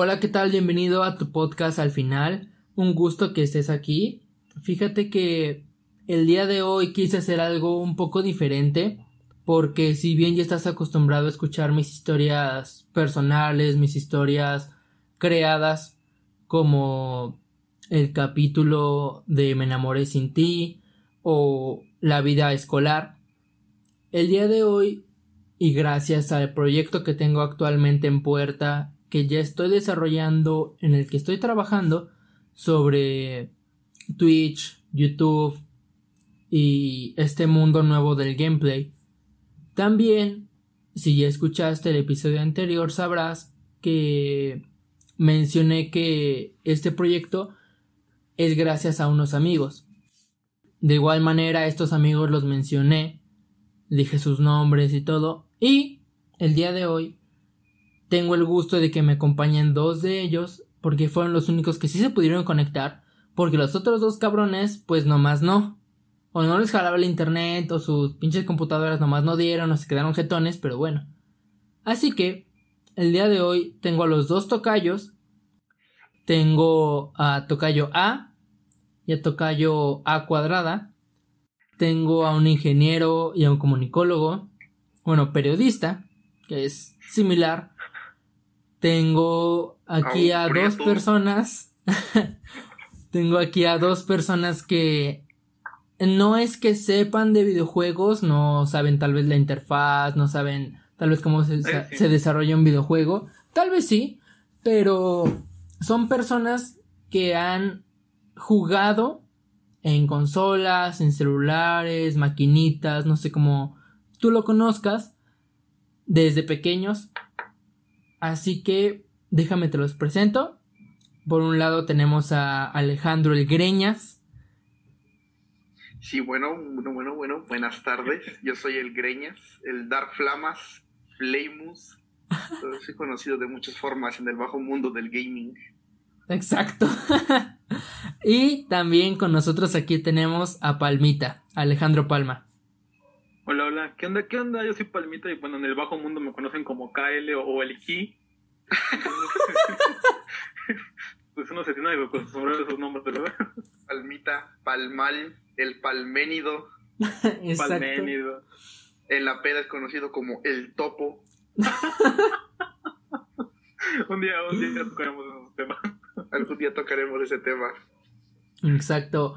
Hola, ¿qué tal? Bienvenido a tu podcast al final. Un gusto que estés aquí. Fíjate que el día de hoy quise hacer algo un poco diferente porque si bien ya estás acostumbrado a escuchar mis historias personales, mis historias creadas como el capítulo de Me enamoré sin ti o la vida escolar, el día de hoy y gracias al proyecto que tengo actualmente en puerta que ya estoy desarrollando en el que estoy trabajando sobre Twitch, YouTube y este mundo nuevo del gameplay. También, si ya escuchaste el episodio anterior, sabrás que mencioné que este proyecto es gracias a unos amigos. De igual manera, estos amigos los mencioné, dije sus nombres y todo, y el día de hoy tengo el gusto de que me acompañen dos de ellos, porque fueron los únicos que sí se pudieron conectar, porque los otros dos cabrones, pues nomás no. O no les jalaba el internet, o sus pinches computadoras nomás no dieron, o se quedaron jetones, pero bueno. Así que, el día de hoy tengo a los dos tocayos. Tengo a tocayo A y a tocayo A cuadrada. Tengo a un ingeniero y a un comunicólogo. Bueno, periodista, que es similar. Tengo aquí a, dos personas. Tengo aquí a dos personas que no es que sepan de videojuegos, no saben tal vez la interfaz, no saben tal vez cómo se, se desarrolla un videojuego. Tal vez sí, pero son personas que han jugado en consolas, en celulares, maquinitas, no sé cómo tú lo conozcas, desde pequeños. Así que déjame te los presento. Por un lado tenemos a Alejandro El Greñas. Sí, bueno, bueno, bueno, bueno, buenas tardes. Yo soy el Greñas, el Dark Flamas, Flamus. Soy conocido de muchas formas en el bajo mundo del gaming. Exacto. y también con nosotros aquí tenemos a Palmita, Alejandro Palma. Hola, hola. ¿Qué onda? ¿Qué onda? Yo soy Palmita y bueno, en el bajo mundo me conocen como KL o, el Ki. pues uno se tiene que acostumbrar a esos nombres, ¿verdad? Palmita, Palmal, el Palménido. Palménido. En la peda es conocido como el Topo. un día, un día tocaremos esos temas. Algún día tocaremos ese tema. Exacto.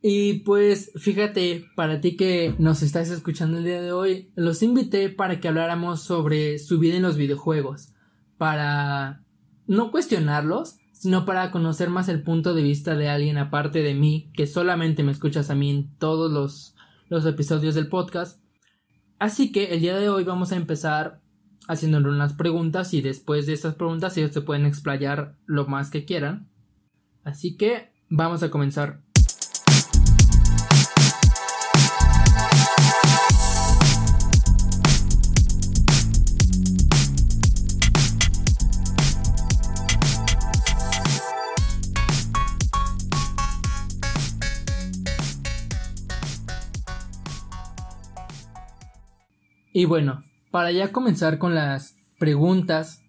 Y pues fíjate, para ti que nos estás escuchando el día de hoy, los invité para que habláramos sobre su vida en los videojuegos, para no cuestionarlos, sino para conocer más el punto de vista de alguien aparte de mí, que solamente me escuchas a mí en todos los, los episodios del podcast. Así que el día de hoy vamos a empezar haciéndole unas preguntas y después de estas preguntas ellos se pueden explayar lo más que quieran. Así que vamos a comenzar. Y bueno, para ya comenzar con las preguntas,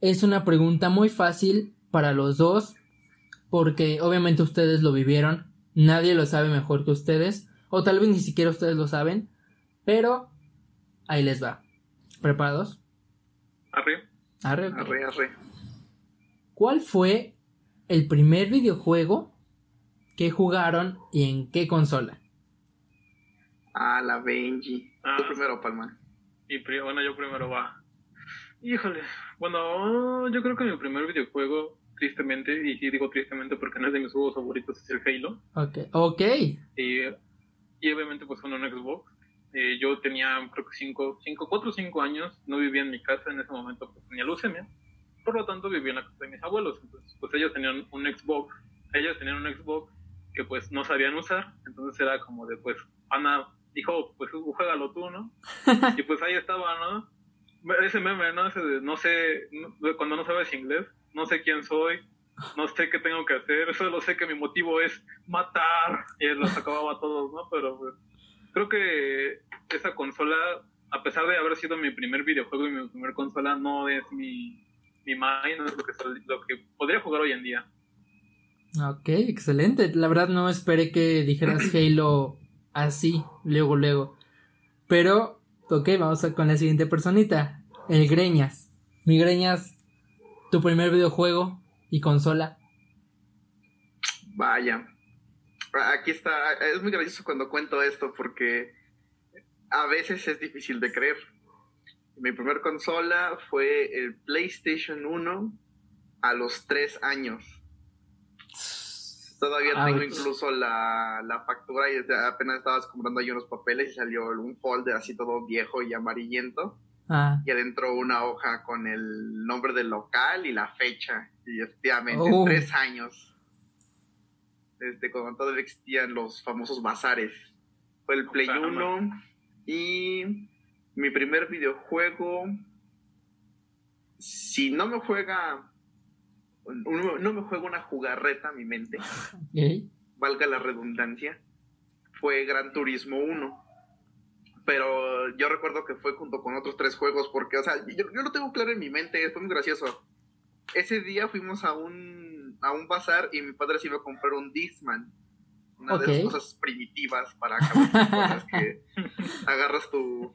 es una pregunta muy fácil para los dos, porque obviamente ustedes lo vivieron, nadie lo sabe mejor que ustedes, o tal vez ni siquiera ustedes lo saben, pero ahí les va. ¿Preparados? Arre. Arre, arre, arre. ¿Cuál fue el primer videojuego que jugaron y en qué consola? Ah, la Benji. Ah. Tú primero, Palma. Y bueno, yo primero va. Híjole, bueno, yo creo que mi primer videojuego, tristemente, y sí digo tristemente porque no es de mis juegos favoritos, es el Halo. Ok, ok. Y, y obviamente pues fue en un Xbox. Eh, yo tenía creo que 5, 5, 4 o 5 años, no vivía en mi casa en ese momento, porque tenía leucemia. Por lo tanto, vivía en la casa de mis abuelos. Entonces, pues ellos tenían un Xbox, ellos tenían un Xbox que pues no sabían usar. Entonces era como de, pues, Ana dijo, pues juégalo tú, ¿no? y pues ahí estaba, ¿no? Ese meme, ¿no? Ese de, no sé, cuando no sabes inglés, no sé quién soy, no sé qué tengo que hacer, solo sé que mi motivo es matar. Y él los acababa a todos, ¿no? Pero pues, creo que esa consola, a pesar de haber sido mi primer videojuego y mi primer consola, no es mi, mi mind, no es lo que, lo que podría jugar hoy en día. Ok, excelente. La verdad no esperé que dijeras Halo así, luego, luego. Pero, ok, vamos a con la siguiente personita. El Greñas. Mi Greñas, tu primer videojuego y consola. Vaya. Aquí está. Es muy gracioso cuando cuento esto porque a veces es difícil de creer. Mi primer consola fue el PlayStation 1 a los 3 años. Todavía tengo incluso la, la factura y apenas estabas comprando ahí unos papeles y salió un folder así todo viejo y amarillento. Ah. Y adentro una hoja con el nombre del local y la fecha. Y efectivamente, oh. tres años. Desde cuando todavía existían los famosos bazares. Fue el Play 1 y mi primer videojuego. Si no me juega no me juega una jugarreta a mi mente, valga la redundancia, fue Gran Turismo 1. Pero yo recuerdo que fue junto con otros tres juegos, porque, o sea, yo, yo lo tengo claro en mi mente, fue muy gracioso. Ese día fuimos a un, a un bazar y mi padre se iba a comprar un Discman. Una de esas cosas primitivas para acabar que agarras tu,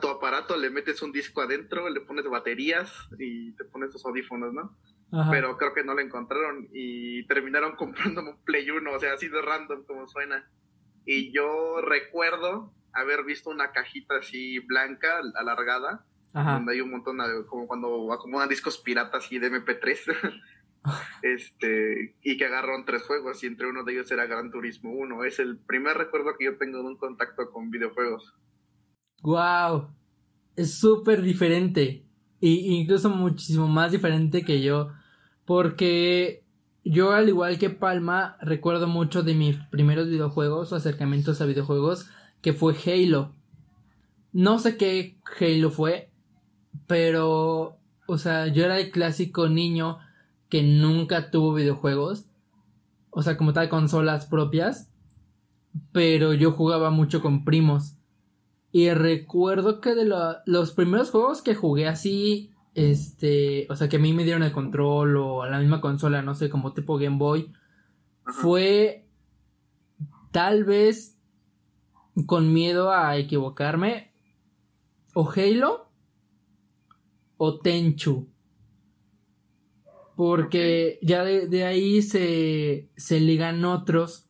tu aparato, le metes un disco adentro, le pones baterías y te pones tus audífonos, ¿no? Pero creo que no lo encontraron y terminaron comprándome un Play 1, o sea, así de random como suena. Y yo recuerdo haber visto una cajita así blanca, alargada, donde hay un montón de, como cuando acomodan discos piratas y de MP3. este, y que agarraron tres juegos y entre uno de ellos era Gran Turismo 1. Es el primer recuerdo que yo tengo de un contacto con videojuegos. Wow, es súper diferente. Y incluso muchísimo más diferente que yo. Porque yo, al igual que Palma, recuerdo mucho de mis primeros videojuegos o acercamientos a videojuegos, que fue Halo. No sé qué Halo fue, pero, o sea, yo era el clásico niño que nunca tuvo videojuegos. O sea, como tal, consolas propias. Pero yo jugaba mucho con primos. Y recuerdo que de los primeros juegos que jugué así, este, o sea, que a mí me dieron el control o a la misma consola, no sé, como tipo Game Boy, fue tal vez con miedo a equivocarme, o Halo o Tenchu. Porque ya de, de, ahí se, se ligan otros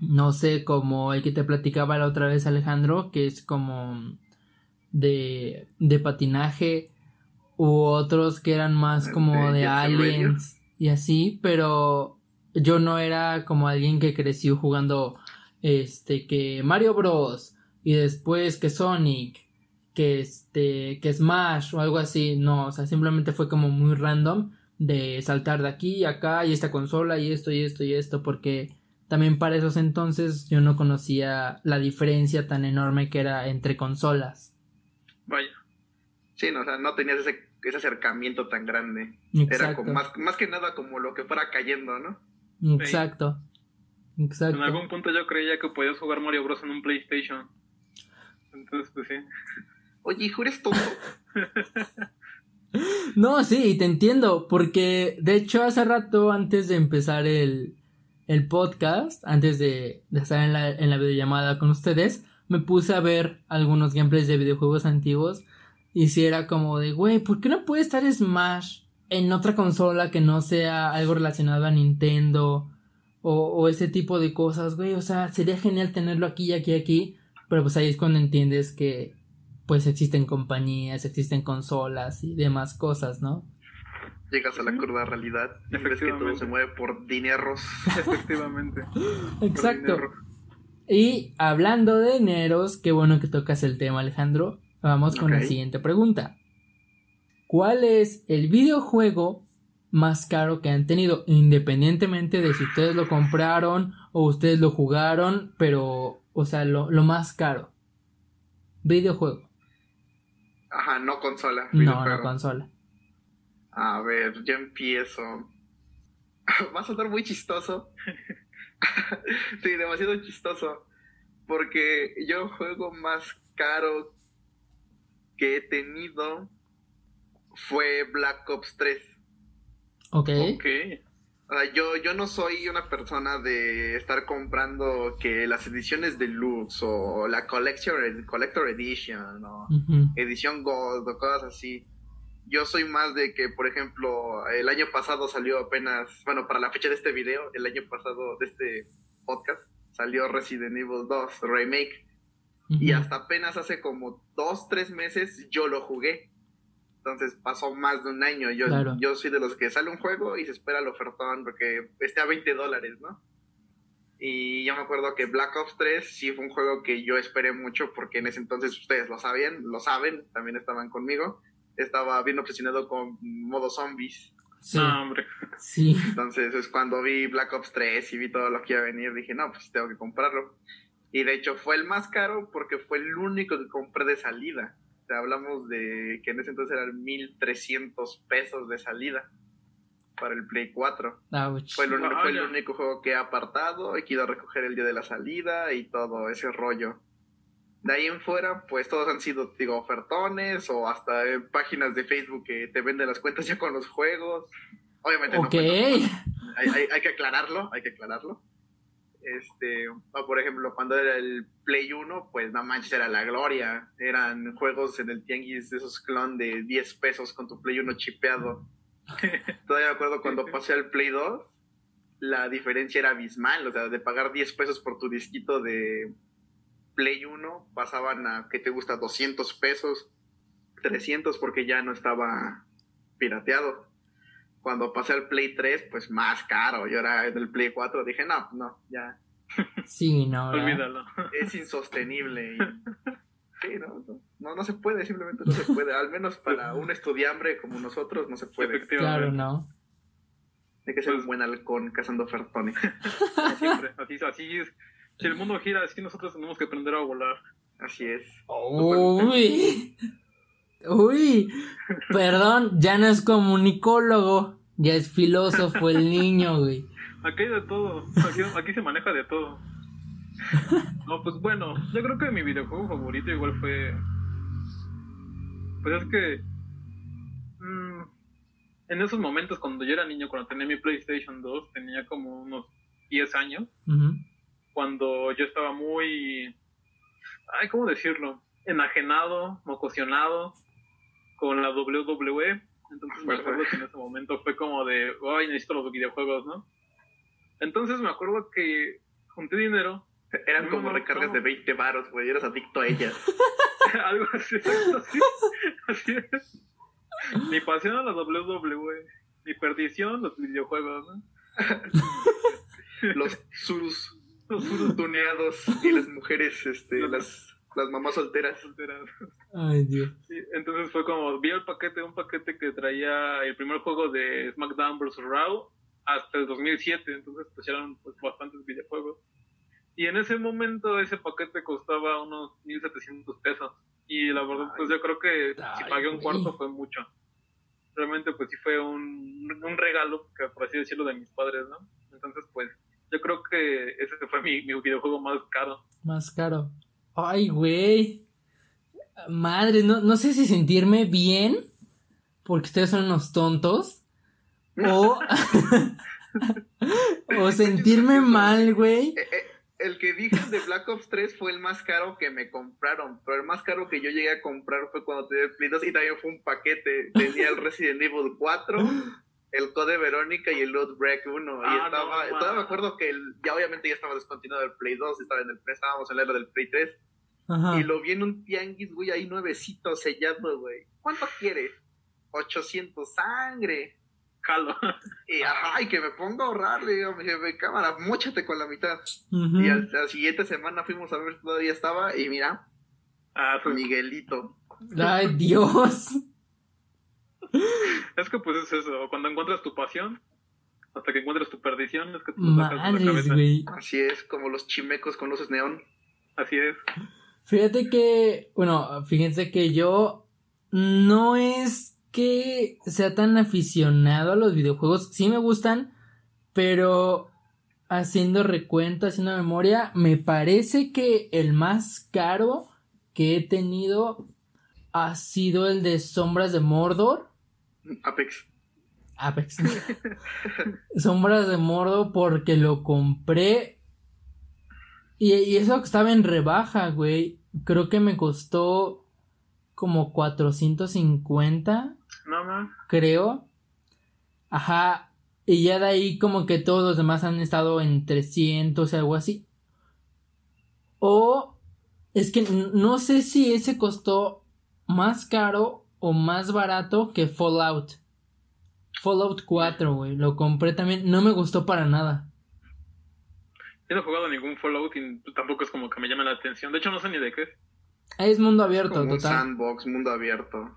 no sé, como el que te platicaba la otra vez Alejandro, que es como de, de patinaje, u otros que eran más como de aliens y así, pero yo no era como alguien que creció jugando este que Mario Bros y después que Sonic que este que Smash o algo así, no, o sea, simplemente fue como muy random de saltar de aquí y acá y esta consola y esto y esto y esto porque también para esos entonces yo no conocía la diferencia tan enorme que era entre consolas. Vaya. Sí, no, o sea, no tenías ese, ese acercamiento tan grande. Era como más, más que nada como lo que fuera cayendo, ¿no? Exacto. Exacto. En algún punto yo creía que podías jugar Mario Bros. en un PlayStation. Entonces, pues sí. Oye, hijo, eres tonto. no, sí, te entiendo, porque de hecho hace rato antes de empezar el, el podcast, antes de, estar en la, en la videollamada con ustedes, me puse a ver algunos gameplays de videojuegos antiguos. Y si era como de, güey, ¿por qué no puede estar Smash en otra consola que no sea algo relacionado a Nintendo? O, ese tipo de cosas, güey. O sea, sería genial tenerlo aquí, aquí, aquí. Pero pues ahí es cuando entiendes que pues existen compañías, existen consolas y demás cosas, ¿no? Llegas a la cruda realidad ves que todo se mueve por dineros. Efectivamente. Exacto. Y hablando de dineros, qué bueno que tocas el tema, Alejandro. Vamos con la siguiente pregunta. ¿Cuál es el videojuego más caro que han tenido? Independientemente de si ustedes lo compraron o ustedes lo jugaron, pero, o sea, lo, lo más caro. Videojuego. Ajá, no consola. No, no consola. A ver, yo empiezo. Va a sonar muy chistoso. sí, demasiado chistoso. Porque yo juego más caro que he tenido fue Black Ops 3. Ok. okay. O sea, yo, yo no soy una persona de estar comprando que las ediciones deluxe o la collection, Collector Edition o edición Gold o cosas así. Yo soy más de que, por ejemplo, el año pasado salió apenas, bueno, para la fecha de este video, el año pasado de este podcast, salió Resident Evil 2 Remake. Y hasta apenas hace como dos, tres meses yo lo jugué. Entonces pasó más de un año. Yo, yo soy de los que sale un juego y se espera el ofertón porque esté a 20 dólares, ¿no? Y yo me acuerdo que Black Ops 3 sí fue un juego que yo esperé mucho porque en ese entonces ustedes lo sabían, lo saben, también estaban conmigo. Estaba bien obsesionado con modo zombies. Sí. hombre. Sí. Entonces es cuando vi Black Ops 3 y vi todo lo que iba a venir, dije, no, pues tengo que comprarlo. Y de hecho fue el más caro porque fue el único que compré de salida. O sea, hablamos de que en ese entonces eran 1300 pesos de salida para el Play 4. Fue, el, fue el único juego que he apartado y que iba a recoger el día de la salida y todo ese rollo. De ahí en fuera, pues todos han sido, digo, ofertones o hasta páginas de Facebook que te venden las cuentas ya con los juegos. Obviamente no. Hay, hay, que aclararlo, hay que aclararlo. Este, o por ejemplo, cuando era el Play 1, pues no manches, era la gloria. Eran juegos en el tianguis de esos clon de 10 pesos con tu Play 1 chipeado. Todavía me acuerdo cuando pasé al Play 2, la diferencia era abismal. O sea, de pagar 10 pesos por tu disquito de Play 1, pasaban a, ¿qué te gusta? 200 pesos, 300 porque ya no estaba pirateado cuando pasé al Play 3, pues más caro. Yo era en el Play 4, dije, no, no, ya. Sí, no. Olvídalo. Es insostenible. sí, no, no, no, se puede, simplemente no se puede. Al menos para un estudiambre como nosotros, no se puede. Claro, no. Hay que ser un buen halcón cazando fertones. Siempre, así, así es. Si el mundo gira, es que nosotros tenemos que aprender a volar. Así es. Uy. Uy, perdón, ya no es comunicólogo, ya es filósofo el niño, güey. Aquí hay de todo, aquí, se maneja de todo. No, pues bueno, yo creo que mi videojuego favorito igual fue... Pues es que... Mm, en esos momentos cuando yo era niño, cuando tenía mi PlayStation 2, tenía como unos 10 años, cuando yo estaba muy... Ay, ¿cómo decirlo? Enajenado, mocosionado con la WWE. Entonces me acuerdo que en ese momento fue como de, ay, necesito los videojuegos, ¿no? Entonces me acuerdo que junté dinero. Eran como recargas de 20 baros, güey, eras adicto a ellas. Algo así, así, así es. Mi pasión a la WWE, mi perdición, los videojuegos, ¿no? los surus, los tuneados y las mujeres, este, las las mamás solteras. Ay, Dios. entonces fue como, vi el paquete, un paquete que traía el primer juego de SmackDown vs. Raw hasta el 2007, entonces pues eran pues, bastantes videojuegos. Y en ese momento ese paquete costaba unos 1700 pesos. Y la verdad, pues yo creo que si pagué un cuarto fue mucho. Realmente pues sí fue un, un regalo, por así decirlo, de mis padres, ¿no? Entonces pues yo creo que ese fue mi, mi videojuego más caro. Más caro. Ay, güey. Madre, no, no sé si sentirme bien porque ustedes son unos tontos o, o sentirme mal, güey. Eh, eh, el que dije de Black Ops 3 fue el más caro que me compraron, pero el más caro que yo llegué a comprar fue cuando tenía Play 2 y también fue un paquete. Tenía el Resident Evil 4, el Code Verónica y el Loot Break 1. y ah, estaba, todavía me acuerdo que ya obviamente ya estaba descontinuado el Play 2, estaba en el, estábamos en la era del Play 3. Y lo vi en un tianguis, güey, ahí nuevecito sellado, güey. ¿Cuánto quieres? 800 sangre. jalo. Y ajá, y que me pongo a ahorrar, le digo, me dije, cámara, mochate con la mitad. Y al, la siguiente semana fuimos a ver si todavía estaba, y mira, Ah, pues, Miguelito. Ay, Dios. es que pues es eso, cuando encuentras tu pasión, hasta que encuentras tu perdición, es que te sacas de la cabeza. güey. Así es, como los chimecos con luces neón. Así es. Fíjate que, bueno, fíjense que yo no es que sea tan aficionado a los videojuegos. Sí me gustan, pero haciendo recuento, haciendo memoria, me parece que el más caro que he tenido ha sido el de Sombras de Mordor. Apex. Apex. Sombras de Mordor porque lo compré. Y, y eso que estaba en rebaja, güey. Creo que me costó como 450, No, no. creo. Ajá. Y ya de ahí como que todos los demás han estado en 300, algo así. O es que no sé si ese costó más caro o más barato que Fallout. Fallout 4, güey. Lo compré también. No me gustó para nada. Yo no he jugado ningún Fallout y tampoco es como que me llame la atención. De hecho, no sé ni de qué es. Es mundo abierto, Como un total. sandbox, mundo abierto.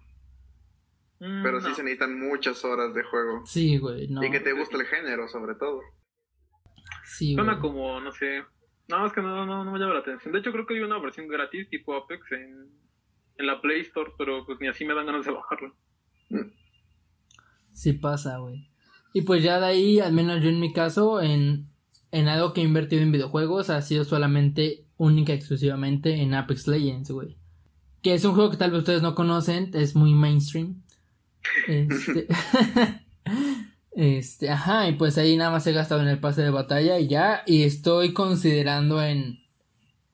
Mm, Pero sí no. se necesitan muchas horas de juego. Sí, güey. No. Y que te guste el género, sobre todo. Sí, Suena güey. como, no sé. No, es que no, no, no me llama la atención. De hecho, creo que hay una versión gratis tipo Apex en, en la Play Store, pero pues ni así me dan ganas de bajarlo. Sí pasa, güey. Y pues ya de ahí, al menos yo en mi caso, en, en algo que he invertido en videojuegos, ha sido solamente, única y exclusivamente en Apex Legends, güey. Que es un juego que tal vez ustedes no conocen, es muy mainstream. Este, este, ajá, y pues ahí nada más he gastado en el pase de batalla y ya, y estoy considerando en,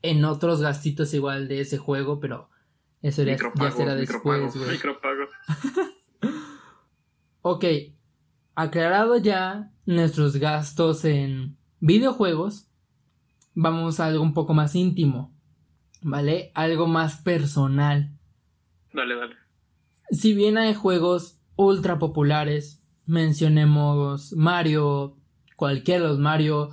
en otros gastitos igual de ese juego, pero eso ya, ya será después, güey. Ok, aclarado ya nuestros gastos en videojuegos, vamos a algo un poco más íntimo, ¿vale? Algo más personal. Dale, dale. Si bien hay juegos ultra populares, mencionemos Mario, cualquiera de los Mario,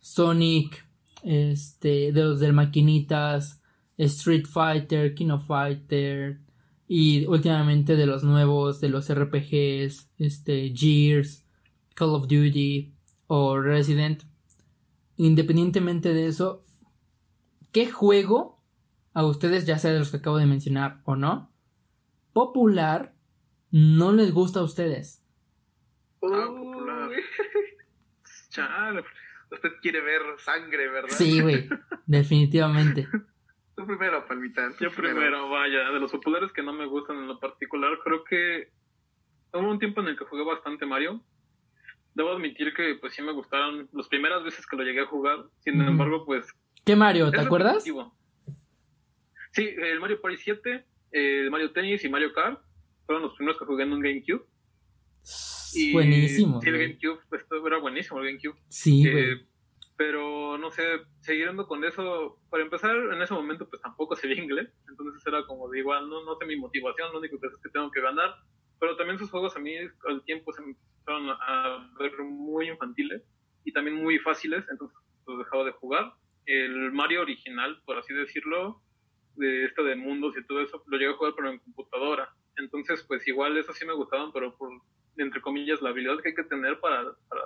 Sonic, este, de los del Maquinitas, Street Fighter, King of Fighter, y últimamente de los nuevos, de los RPGs, este, Gears, Call of Duty o Resident. Independientemente de eso, ¿qué juego a ustedes, ya sea de los que acabo de mencionar o no, popular, no les gusta a ustedes? Ah, popular. Chale. Usted quiere ver sangre, ¿verdad? Sí, güey, definitivamente. Tú primero, Palmita. tú Yo primero, vaya, de los populares que no me gustan en lo particular, creo que hubo un tiempo en el que jugué bastante Mario. Debo admitir que pues sí me gustaron las primeras veces que lo llegué a jugar. Sin embargo, pues ¿Qué Mario? ¿Te acuerdas? Sí, el Mario Party 7, el Mario Tennis y Mario Kart fueron los primeros que jugué en un GameCube. Y Buenísimo. Sí, el. GameCube, esto era buenísimo el GameCube. Sí, Eh. Pero no sé, siguiendo con eso, para empezar, en ese momento pues tampoco sabía inglés, entonces era como de igual, no, no sé mi motivación, lo único que es que tengo que ganar, pero también sus juegos a mí al tiempo se me empezaron a ver muy infantiles y también muy fáciles, entonces los dejaba de jugar. El Mario original, por así decirlo, de esto de mundos y todo eso, lo llegué a jugar pero en computadora, entonces pues igual eso sí me gustaban, pero por, entre comillas, la habilidad que hay que tener para, para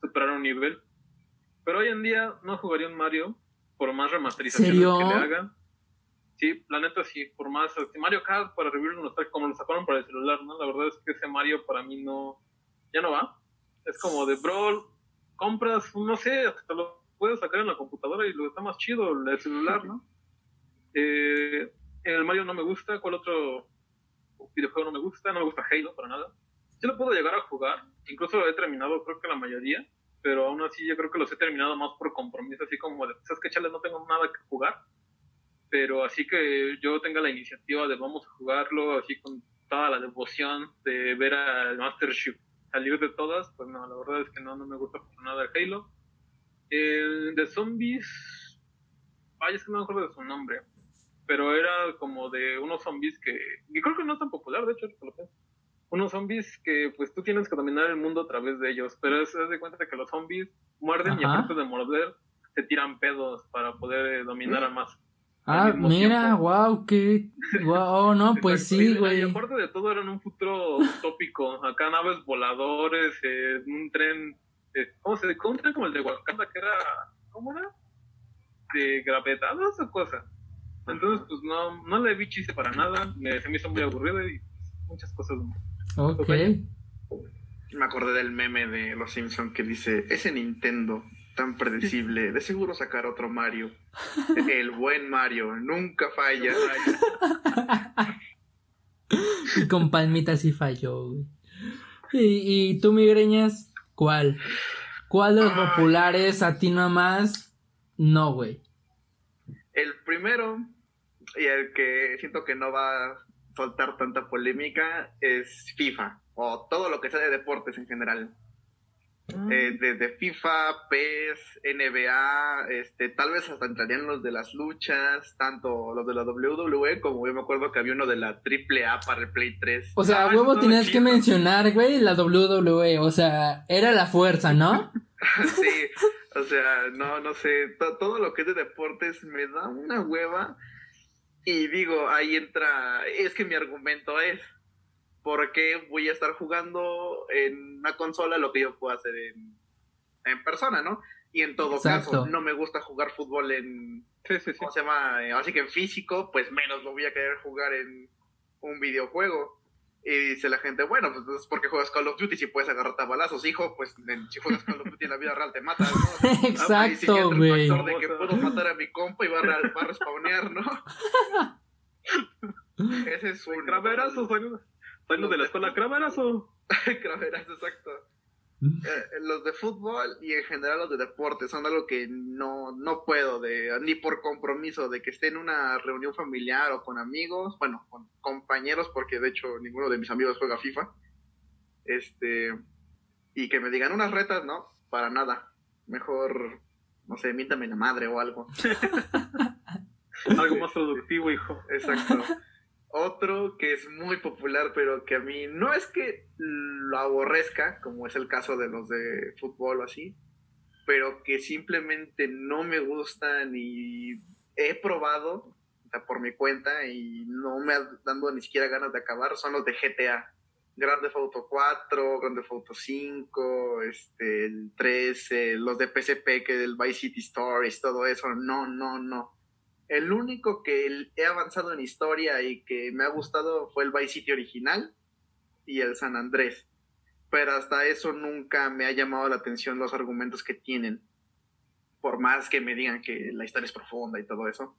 superar un nivel. Pero hoy en día no jugaría un Mario por más remasterizaciones ¿Serio? que le hagan. Sí, la neta sí, por más este, Mario Kart para revivir los nostalgia, como lo sacaron para el celular, ¿no? La verdad es que ese Mario para mí no ya no va. Es como de bro, compras, no sé, hasta lo puedes sacar en la computadora y lo está más chido el celular, ¿no? Eh, el Mario no me gusta, ¿cuál otro videojuego no me gusta? No me gusta Halo para nada. Sí lo puedo llegar a jugar, incluso he terminado creo que la mayoría, pero aún así yo creo que los he terminado más por compromiso, así como de, ¿sabes qué, chale? No tengo nada que jugar, pero así que yo tenga la iniciativa de vamos a jugarlo, así con toda la devoción de ver al Master Chief salir de todas, pues no, la verdad es que no, no me gusta por nada el Halo. El de zombies, vaya, es que no me acuerdo de su nombre, pero era como de unos zombies que, y creo que no es tan popular, de hecho, lo pienso. Unos zombies que pues tú tienes que dominar el mundo a través de ellos, pero es, de cuenta que los zombies muerden y aparte de morder, se tiran pedos para poder eh, dominar a más. Ah, mira, wow, qué, wow, no, pues sí, güey. Y aparte de todo era en un futuro tópico, acá naves voladores, eh, un tren, eh, ¿cómo se un tren como el de Wakanda que era, ¿cómo era? De gravedad o cosa. Entonces, pues no, no le vi chiste para nada, me, se me hizo muy aburrido y muchas cosas. Ok. Me acordé del meme de Los Simpsons que dice, ese Nintendo tan predecible. De seguro sacar otro Mario. El buen Mario, nunca falla. y con palmitas sí falló, güey. ¿Y, y tú, migreñas, cuál? ¿Cuál de los populares a ti nomás? No, güey. El primero, y el que siento que no va a soltar tanta polémica, es FIFA. O todo lo que sea de deportes en general. Eh, desde FIFA, PES, NBA, este, tal vez hasta entrarían los de las luchas, tanto los de la WWE como yo me acuerdo que había uno de la AAA para el Play 3. O sea, huevo tenías que mencionar, güey, la WWE, o sea, era la fuerza, ¿no? sí, o sea, no, no sé, todo lo que es de deportes me da una hueva y digo, ahí entra, es que mi argumento es, porque voy a estar jugando en una consola lo que yo puedo hacer en, en persona, ¿no? Y en todo caso, no me gusta jugar fútbol en, ¿cómo se llama? Así que en físico, pues menos lo voy a querer jugar en un videojuego. Y dice la gente, bueno, pues es porque juegas Call of Duty si puedes agarrarte a balazos, hijo, pues si juegas Call of Duty en la vida real te matas, ¿no? Exacto, güey. Ah, de que puedo matar a mi compa y va a, va a respawnear, ¿no? Ese es un... Graverazos, Soy de la escuela Craverazo. Craverazo, exacto. Mm. Eh, los de fútbol y en general los de deporte son algo que no, no puedo, de, ni por compromiso, de que esté en una reunión familiar o con amigos, bueno, con compañeros, porque de hecho ninguno de mis amigos juega FIFA, este, y que me digan unas retas, no, para nada, mejor, no sé, míntame la madre o algo. algo más productivo, hijo. Exacto. Otro que es muy popular, pero que a mí no es que lo aborrezca, como es el caso de los de fútbol o así, pero que simplemente no me gustan y he probado por mi cuenta y no me ha dado ni siquiera ganas de acabar, son los de GTA. Grande Auto 4, Grande Auto 5, este, el 13, los de PSP, que del Vice City Stories, todo eso, no, no, no. El único que he avanzado en historia y que me ha gustado fue el Vice City original y el San Andrés. Pero hasta eso nunca me ha llamado la atención los argumentos que tienen. Por más que me digan que la historia es profunda y todo eso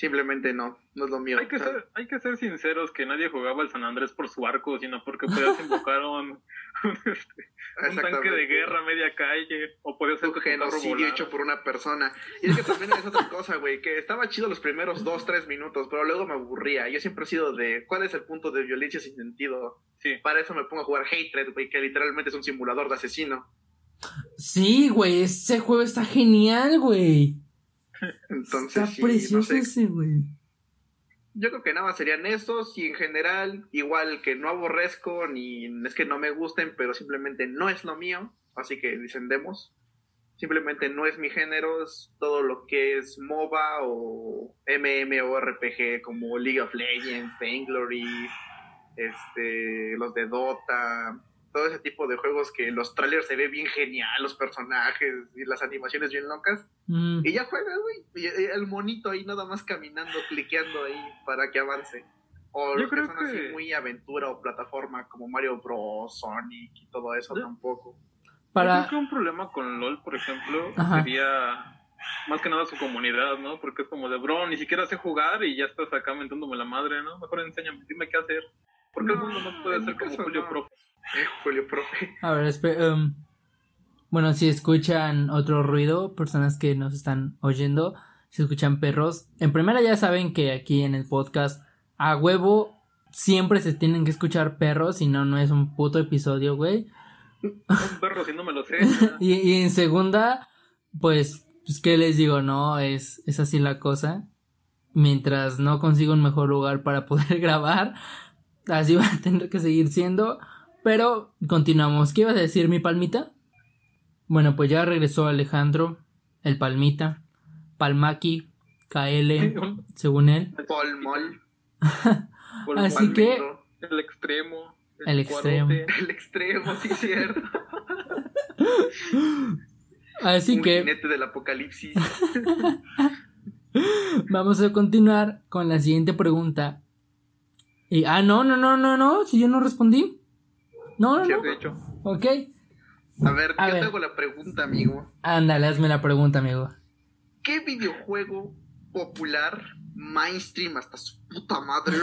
simplemente no, no es lo mío. Hay que, ser, hay que ser sinceros que nadie jugaba el San Andrés por su arco, sino porque podías invocar un, un, tanque de guerra a media calle, o podías un genocidio hecho por una persona. Y es que también es otra cosa, güey, que estaba chido los primeros dos, tres minutos, pero luego me aburría. Yo siempre he sido de, ¿cuál es el punto de violencia sin sentido? Sí. Para eso me pongo a jugar Hatred, güey, que literalmente es un simulador de asesino. Sí, güey, ese juego está genial, güey. Entonces, Está precioso ese, güey. Yo creo que nada más serían esos y en general, igual que no aborrezco ni es que no me gusten, pero simplemente no es lo mío, así que descendemos. Simplemente no es mi género, es todo lo que es MOBA o MMORPG como League of Legends, Vainglory, este, los de Dota, todo ese tipo de juegos que los trailers se ve bien genial, los personajes y las animaciones bien locas. Mm. Y ya juegas, güey. El monito ahí nada más caminando, cliqueando ahí para que avance. O Yo creo que son así muy aventura o plataforma como Mario Bros, Sonic y todo eso tampoco. Para... Yo creo que un problema con LOL, por ejemplo, sería más que nada su comunidad, ¿no? Porque es como de, bro, ni siquiera sé jugar y ya estás acá mentándome la madre, ¿no? Mejor enséñame, dime qué hacer. Porque no, el mundo no puede ser como Julio Profe. Julio Profe. A ver, espera. Um, bueno, si escuchan otro ruido, personas que nos están oyendo, si escuchan perros, en primera ya saben que aquí en el podcast, a huevo, siempre se tienen que escuchar perros, si no, no es un puto episodio, güey. Un perro, si no me lo sé. y, en segunda, pues, pues, ¿qué les digo? No, es, es así la cosa. Mientras no consigo un mejor lugar para poder grabar, Así va a tener que seguir siendo. Pero continuamos. ¿Qué ibas a decir, mi palmita? Bueno, pues ya regresó Alejandro, el palmita, Palmaki, KL, según él. Polmol. Así que. El extremo. El, extremo. El extremo, sí, cierto. Así Un que. jinete del apocalipsis. Vamos a continuar con la siguiente pregunta. Y, ah, no, no, no, no, no, si yo no respondí. No, no, Sí, no. de hecho. Ok. A ver, A yo ver. te hago la pregunta, amigo. Ándale, hazme la pregunta, amigo. ¿Qué videojuego popular, mainstream hasta su puta madre,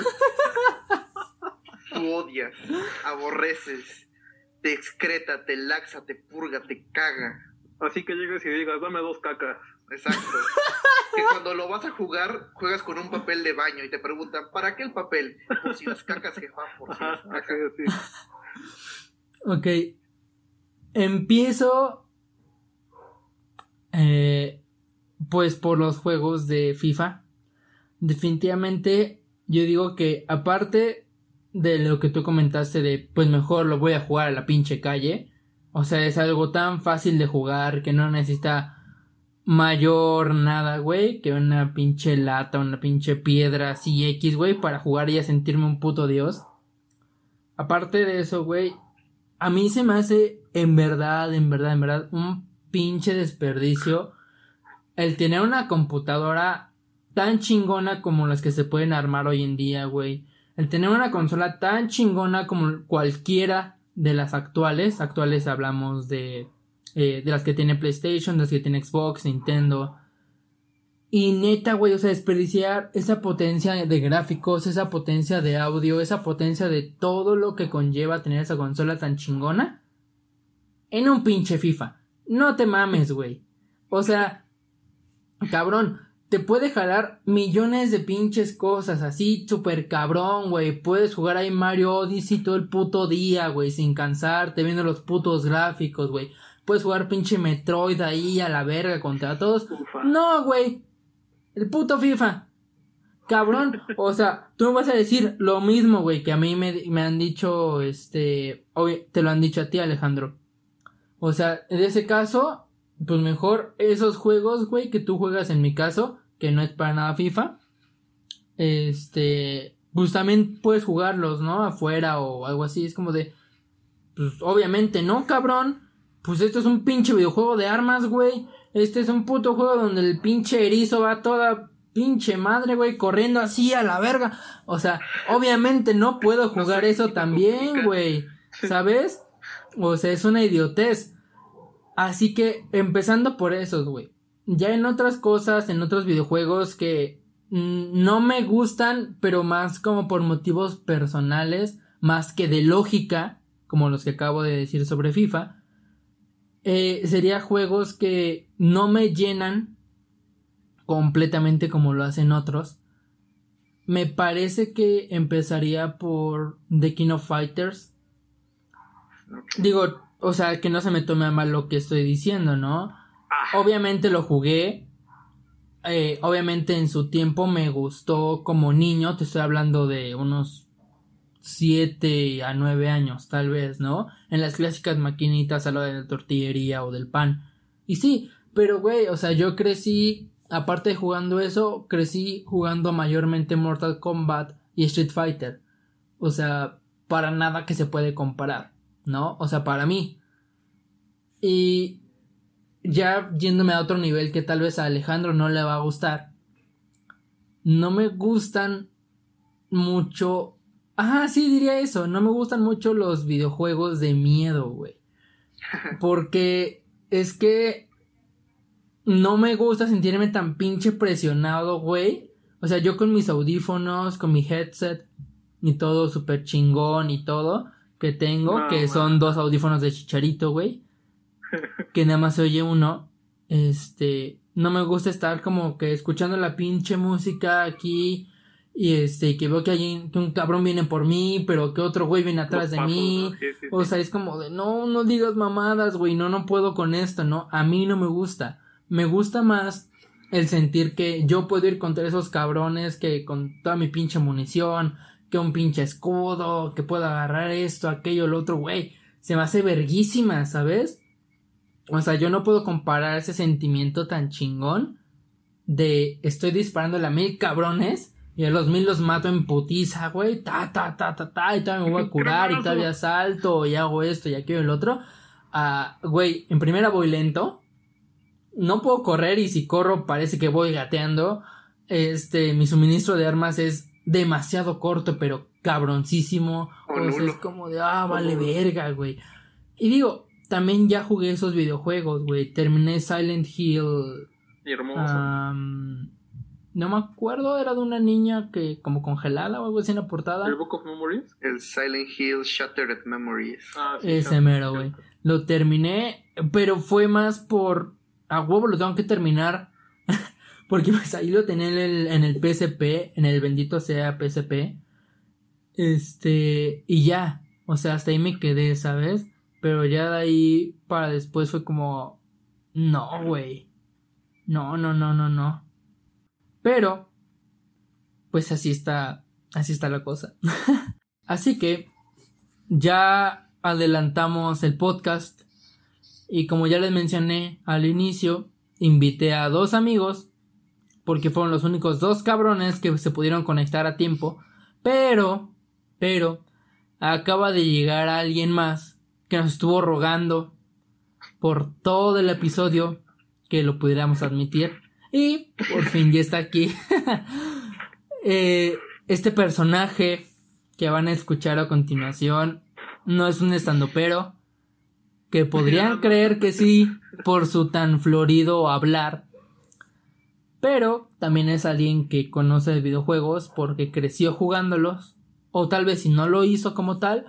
tú odias, aborreces, te excreta, te laxa, te purga, te caga? Así que llegues y digas, dame dos cacas. Exacto. Que cuando lo vas a jugar, juegas con un papel de baño y te preguntan, ¿para qué el papel? Por si las cacas, jefa, por si las Ajá, cacas. así, así. Ok. Empiezo. eh, pues por los juegos de FIFA. Definitivamente, yo digo que aparte de lo que tú comentaste de, pues mejor lo voy a jugar a la pinche calle. O sea, es algo tan fácil de jugar que no necesita mayor nada, güey, que una pinche lata, una pinche piedra así X, güey, para jugar y a sentirme un puto dios. Aparte de eso, güey, a mí se me hace en verdad, en verdad, en verdad, un pinche desperdicio el tener una computadora tan chingona como las que se pueden armar hoy en día, güey. El tener una consola tan chingona como cualquiera de las actuales. Actuales hablamos de, eh, de las que tiene PlayStation, de las que tiene Xbox, Nintendo. Y neta, güey, o sea, desperdiciar esa potencia de gráficos, esa potencia de audio, esa potencia de todo lo que conlleva tener esa consola tan chingona en un pinche FIFA. No te mames, güey. O sea, cabrón, te puede jalar millones de pinches cosas, así super cabrón, güey. Puedes jugar ahí Mario Odyssey todo el puto día, güey, sin cansarte, viendo los putos gráficos, güey. Puedes jugar pinche Metroid ahí a la verga contra todos. Ufa. No, güey. El puto FIFA. Cabrón. O sea, tú me vas a decir lo mismo, güey, que a mí me, me han dicho, este, hoy te lo han dicho a ti, Alejandro. O sea, en ese caso, pues mejor esos juegos, güey, que tú juegas en mi caso, que no es para nada FIFA. Este, pues también puedes jugarlos, ¿no? Afuera o algo así. Es como de, pues obviamente no, cabrón. Pues esto es un pinche videojuego de armas, güey. Este es un puto juego donde el pinche erizo va toda pinche madre, güey, corriendo así a la verga. O sea, obviamente no puedo jugar eso también, güey. ¿Sabes? O sea, es una idiotez. Así que, empezando por esos, güey. Ya en otras cosas, en otros videojuegos que no me gustan, pero más como por motivos personales, más que de lógica, como los que acabo de decir sobre FIFA, eh, sería juegos que no me llenan completamente como lo hacen otros. Me parece que empezaría por The King of Fighters. Digo, o sea, que no se me tome a mal lo que estoy diciendo, ¿no? Obviamente lo jugué. eh, obviamente en su tiempo me gustó como niño. Te estoy hablando de unos 7 a 9 años, tal vez, ¿no? En las clásicas maquinitas a lo de la tortillería o del pan. Y sí, pero güey, o sea, yo crecí, aparte de jugando eso, crecí jugando mayormente Mortal Kombat y Street Fighter. O sea, para nada que se puede comparar, ¿no? O sea, para mí. Y ya yéndome a otro nivel que tal vez a Alejandro no le va a gustar. No me gustan mucho. Ajá, sí diría eso. No me gustan mucho los videojuegos de miedo, güey. Porque es que no me gusta sentirme tan pinche presionado, güey. O sea, yo con mis audífonos, con mi headset y todo súper chingón y todo que tengo, No, que son dos audífonos de chicharito, güey. que nada más se oye uno. Este, no me gusta estar como que escuchando la pinche música aquí y este, que veo que hay que un cabrón viene por mí, pero que otro güey viene atrás de pasos, mí. ¿no? Sí, sí, O sea, es como de, no, no digas mamadas, güey, no, no puedo con esto, ¿no? A mí no me gusta. Me gusta más el sentir que yo puedo ir contra esos cabrones que con toda mi pinche munición, que un pinche escudo, que puedo agarrar esto, aquello, lo otro, güey. Se me hace verguísima, ¿sabes? O sea, yo no puedo comparar ese sentimiento tan chingón de estoy disparando a mil cabrones y a los mil los mato en putiza, güey, ta, ta, ta, ta, ta, y todavía me voy a curar y todavía salto y hago esto y aquello y el otro. Ah, güey, en primera voy lento. No puedo correr y si corro parece que voy gateando. Este, mi suministro de armas es demasiado corto, pero cabroncísimo. Sea, es como de, ah, vale verga, güey. Y digo, también ya jugué esos videojuegos, güey. Terminé Silent Hill. Hermoso. No me acuerdo, era de una niña que como congelada o algo así en la portada. ¿El Book of Memories? El Silent Hill Shattered Memories. Ah, sí, Ese mero, güey. Lo terminé, pero fue más por... A huevo lo tengo que terminar. Porque pues ahí lo tenía en el, en el PSP, en el bendito sea PSP. Este, y ya. O sea, hasta ahí me quedé, ¿sabes? Pero ya de ahí para después fue como... No, güey. No, no, no, no, no. Pero... Pues así está... Así está la cosa. así que... Ya adelantamos el podcast. Y como ya les mencioné al inicio, invité a dos amigos. Porque fueron los únicos dos cabrones que se pudieron conectar a tiempo. Pero, pero, acaba de llegar alguien más que nos estuvo rogando por todo el episodio que lo pudiéramos admitir. Y por fin ya está aquí. Eh, este personaje que van a escuchar a continuación no es un estandopero. Que podrían creer que sí por su tan florido hablar. Pero también es alguien que conoce de videojuegos porque creció jugándolos. O tal vez si no lo hizo como tal,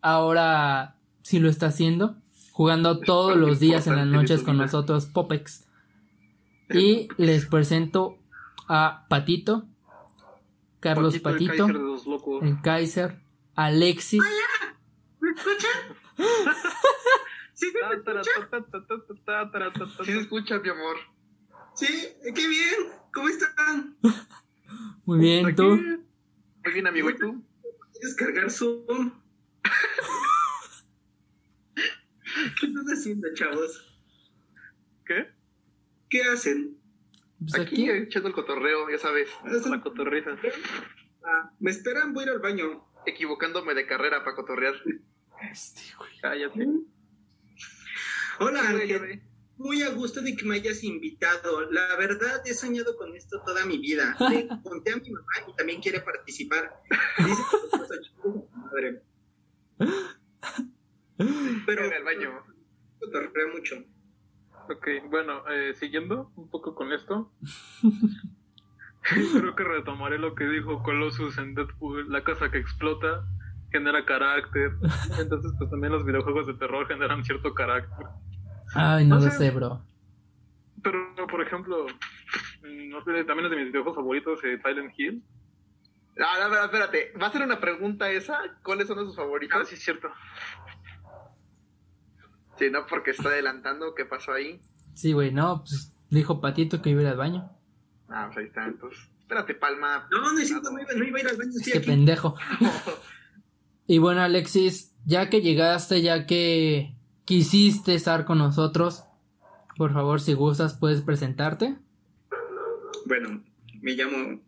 ahora sí lo está haciendo. Jugando todos los días en las noches con nosotros Popex. Y les presento a Patito, Carlos Patito, Kaiser de los locos. el Kaiser, Alexis. ¿Me escuchan? ¿Sí se escucha, mi amor. Sí, qué bien. ¿Cómo están? Muy bien, tú. Muy bien, amigo. ¿Y tú? Descargar Zoom. ¿Qué están haciendo, chavos? ¿Qué? ¿Qué hacen? Pues Aquí aquí. echando el cotorreo, ya sabes. La cotorriza. Ah, ¿Me esperan? Voy a ir al baño. Equivocándome de carrera para cotorrear. Este, güey. Cállate. Hola, Ángel. Muy a gusto de que me hayas invitado. La verdad, he soñado con esto toda mi vida. Le conté a mi mamá y también quiere participar. Dice madre. Pero al baño. cotorreo mucho. Ok, bueno, eh, siguiendo un poco con esto, creo que retomaré lo que dijo Colossus en Deadpool, la casa que explota genera carácter, entonces pues también los videojuegos de terror generan cierto carácter. Ay, no No lo sé. sé, bro. Pero, por ejemplo, mm, no sé, también es de mis videojuegos favoritos, eh, Silent Hill. Ah, no, espérate. ¿Va a ser una pregunta esa? ¿Cuáles son sus Ah, favoritos? sí, es cierto. Sí, no, porque está adelantando. ¿Qué pasó ahí? Sí, güey, no, pues dijo Patito que iba a ir al baño. Ah, pues ahí está. Entonces, espérate, Palma. No, no es cierto, no iba, no iba a ir al baño. Estoy Qué aquí. pendejo. Y bueno, Alexis, ya que llegaste, ya que quisiste estar con nosotros, por favor, si gustas, puedes presentarte. Bueno, me llamo.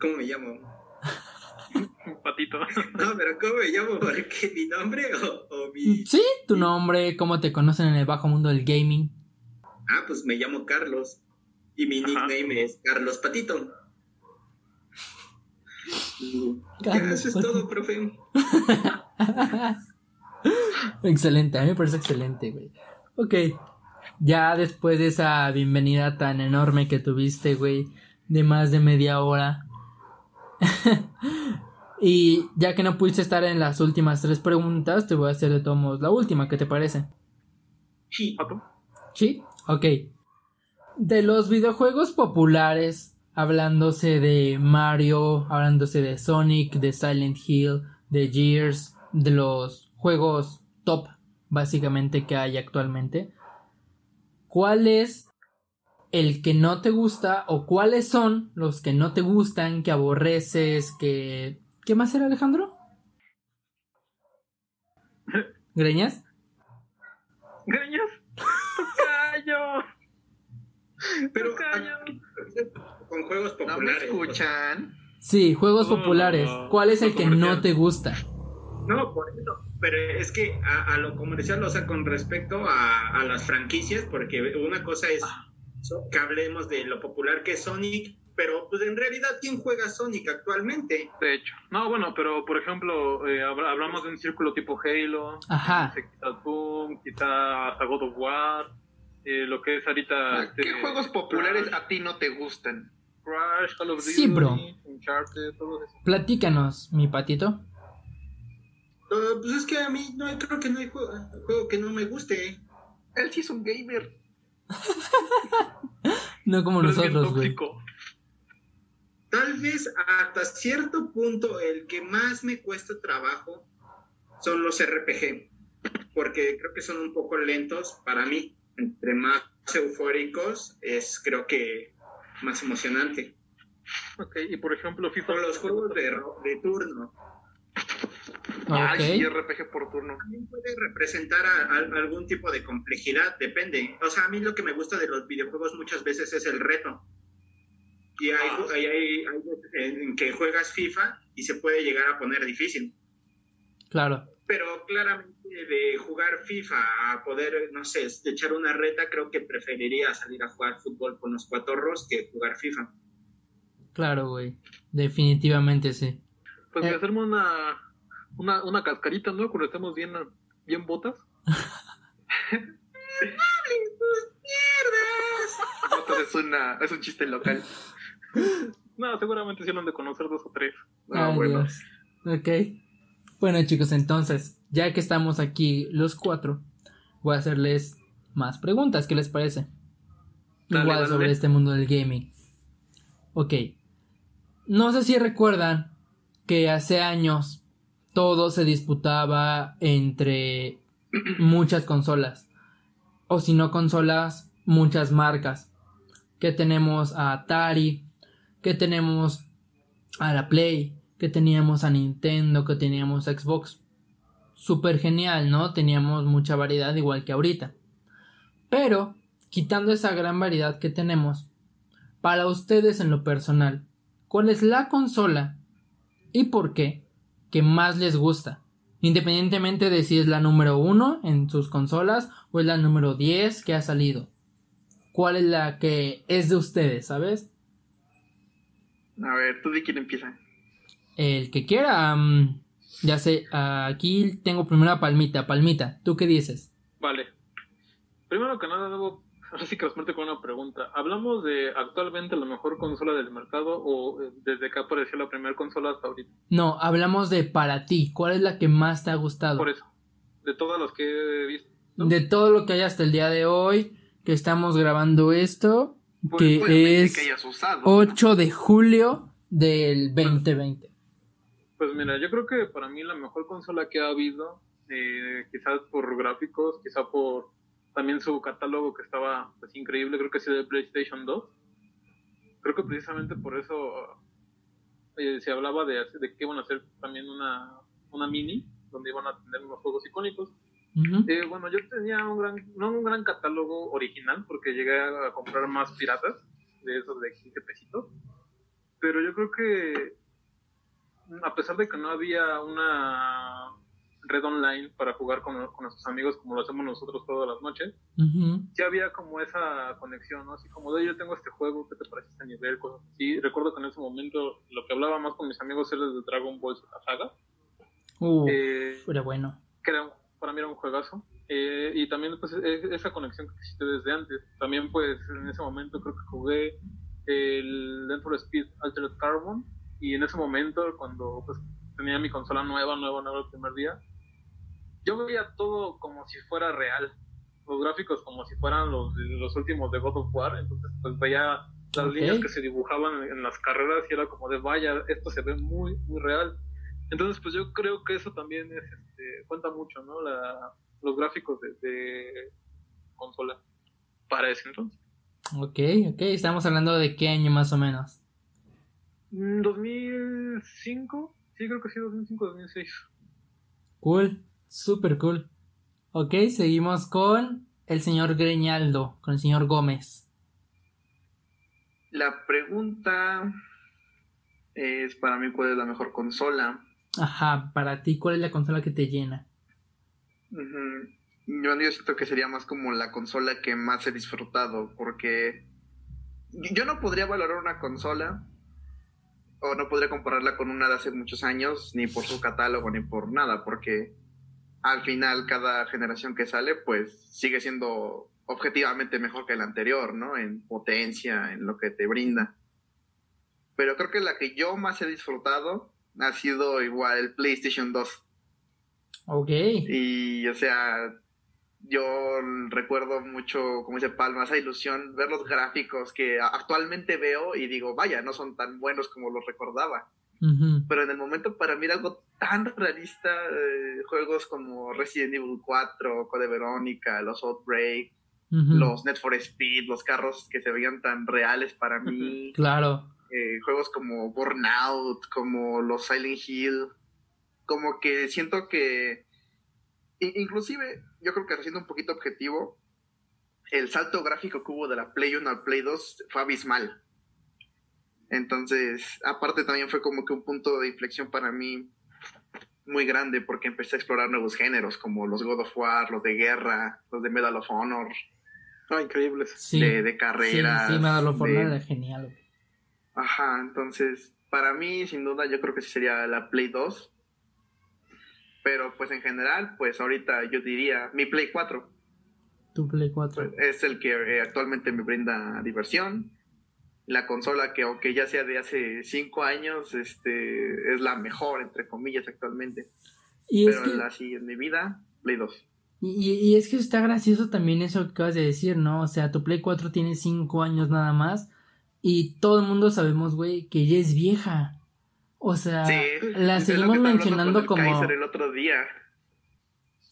¿Cómo me llamo? Patito. No, pero ¿cómo me llamo? ¿Porque mi nombre o, o mi.? Sí, tu nombre, cómo te conocen en el bajo mundo del gaming. Ah, pues me llamo Carlos. Y mi Ajá. nickname es Carlos Patito. Carlos eso es Patito. todo, profe. excelente, a mí me parece excelente, güey. Ok, ya después de esa bienvenida tan enorme que tuviste, güey, de más de media hora. y ya que no pudiste estar en las últimas tres preguntas, te voy a hacer de todos la última, ¿qué te parece? Sí. Pato. Sí, ok. De los videojuegos populares, hablándose de Mario, hablándose de Sonic, de Silent Hill, de Gears, de los juegos top, básicamente, que hay actualmente. ¿Cuál es el que no te gusta o cuáles son los que no te gustan, que aborreces, que... ¿Qué más era Alejandro? ¿Greñas? ¿Greñas? ¡Tocayo! Pero Tocayo. con juegos ¿No me populares. escuchan? Sí, juegos populares. ¿Cuál es el que no te gusta? No, por eso. Pero es que a, a lo comercial, o sea, con respecto a, a las franquicias, porque una cosa es so- que hablemos de lo popular que es Sonic, pero pues en realidad, ¿quién juega Sonic actualmente? De hecho. No, bueno, pero por ejemplo, eh, habla- hablamos de un círculo tipo Halo. Ajá. eh, Quizá Doom, quizá hasta God of War. eh, lo que es ahorita. este, ¿Qué juegos populares a ti no te gustan? Crash, Call of Duty, Sí, bro. Uncharted, todo eso. Platícanos, mi patito. Ah, pues es que a mí no creo que no hay juego, juego que no me guste. Él sí es un gamer. No como Pero nosotros, güey. Tal vez hasta cierto punto el que más me cuesta trabajo son los RPG, porque creo que son un poco lentos para mí. Entre más eufóricos es creo que más emocionante. Ok, y por ejemplo, FIFA. Con los juegos de, de turno. Ok. RPG por turno. También puede representar a- a- algún tipo de complejidad, depende. O sea, a mí lo que me gusta de los videojuegos muchas veces es el reto. Y hay, Ah. hay, hay- en que juegas FIFA y se puede llegar a poner difícil. Claro. Pero claramente de jugar FIFA a poder, no sé, echar una reta, creo que preferiría salir a jugar fútbol con los cuatorros que jugar FIFA. Claro, güey. Definitivamente sí. Pues Eh. hacerme una, una, una cascarita, ¿no? Cuando estemos bien, bien botas. Botas es, una, es un chiste local. No, seguramente sí lo han de conocer dos o tres. Ah, Ay, bueno. Dios. Ok. Bueno, chicos, entonces, ya que estamos aquí los cuatro, voy a hacerles más preguntas. ¿Qué les parece? Dale, Igual dale. sobre este mundo del gaming. Ok. No sé si recuerdan que hace años todo se disputaba entre muchas consolas. O si no consolas, muchas marcas. Que tenemos a Atari, que tenemos a la Play, que teníamos a Nintendo, que teníamos a Xbox. Súper genial, ¿no? Teníamos mucha variedad igual que ahorita. Pero, quitando esa gran variedad que tenemos, para ustedes en lo personal, ¿cuál es la consola y por qué que más les gusta? Independientemente de si es la número uno en sus consolas o es la número 10 que ha salido. ¿Cuál es la que es de ustedes, sabes? A ver, ¿tú de quién empieza? El que quiera. ya sé, aquí tengo primero a Palmita. Palmita, ¿tú qué dices? Vale. Primero que nada, debo así que responderte con una pregunta. ¿Hablamos de actualmente la mejor consola del mercado o eh, desde que apareció la primera consola hasta ahorita? No, hablamos de para ti. ¿Cuál es la que más te ha gustado? Por eso. De todas las que he visto. ¿no? De todo lo que hay hasta el día de hoy, que estamos grabando esto, Pues, que es que hayas usado. 8 de julio del 2020. Pues mira, yo creo que para mí la mejor consola que ha habido, eh, quizás por gráficos, quizá por también su catálogo que estaba pues increíble, creo que ha sido de PlayStation 2. Creo que precisamente por eso eh, se hablaba de, de que iban a hacer también una, una mini, donde iban a tener unos juegos icónicos. Ujú. Eh, bueno, yo tenía un gran, no un gran catálogo original, porque llegué a comprar más piratas, de esos de 15 pesitos. Pero yo creo que, a pesar de que no había una red online para jugar con, con nuestros amigos como lo hacemos nosotros todas las noches, sí había como esa conexión, ¿no? Así como de yo tengo este juego, ¿qué te parece este nivel? Cosas así. Recuerdo que en ese momento lo que hablaba más con mis amigos era de Dragon Ball Z Saga. Uh, Eh, era bueno. que era, para mí era un juegazo. Eh, y también pues e- esa conexión que existe desde antes. También pues en ese momento creo que jugué el for Speed Altered Carbon y en ese momento cuando pues tenía mi consola nueva, nueva, nueva el primer día, yo veía todo como si fuera real. Los gráficos como si fueran los, los últimos de God of War, entonces pues veía las líneas que se dibujaban en las carreras y era como de vaya, esto se ve muy, muy real. Entonces, pues yo creo que eso también es, este, cuenta mucho, ¿no? La, los gráficos de, de consola para ese entonces. Ok, ok, estamos hablando de qué año más o menos. 2005, mm, sí creo que sí, 2005, 2006. Cool, super cool. Ok, seguimos con el señor Greñaldo, con el señor Gómez. La pregunta es para mí cuál es la mejor consola. Ajá, para ti, ¿cuál es la consola que te llena? Yo, siento que sería más como la consola que más he disfrutado, porque yo no podría valorar una consola o no podría compararla con una de hace muchos años, ni por su catálogo, ni por nada, porque al final cada generación que sale, pues sigue siendo objetivamente mejor que la anterior, ¿no? En potencia, en lo que te brinda. Pero creo que la que yo más he disfrutado ha sido igual el PlayStation 2. Ok. Y, o sea, yo recuerdo mucho, como dice Palma, esa ilusión, ver los gráficos que actualmente veo y digo, vaya, no son tan buenos como los recordaba. Pero en el momento para mí era algo tan realista, eh, juegos como Resident Evil 4, Code Verónica, los Outbreak, los Net for Speed, los carros que se veían tan reales para mí. claro. Eh, juegos como Burnout, como los Silent Hill, como que siento que, inclusive, yo creo que siendo un poquito objetivo, el salto gráfico que hubo de la Play 1 al Play 2 fue abismal. Entonces, aparte también fue como que un punto de inflexión para mí muy grande porque empecé a explorar nuevos géneros como los God of War, los de guerra, los de Medal of Honor. Ah, increíbles. de, de carreras. Sí, Medal of Honor era genial. Ajá, entonces, para mí, sin duda, yo creo que sí sería la Play 2. Pero pues en general, pues ahorita yo diría mi Play 4. Tu Play 4. Pues, es el que eh, actualmente me brinda diversión. La consola que aunque ya sea de hace 5 años, este, es la mejor, entre comillas, actualmente. Y Pero es así en mi vida, Play 2. Y, y, es que está gracioso también eso que acabas de decir, ¿no? O sea, tu Play 4 tiene 5 años nada más. Y todo el mundo sabemos, güey, que ella es vieja. O sea, la seguimos mencionando como. el otro día.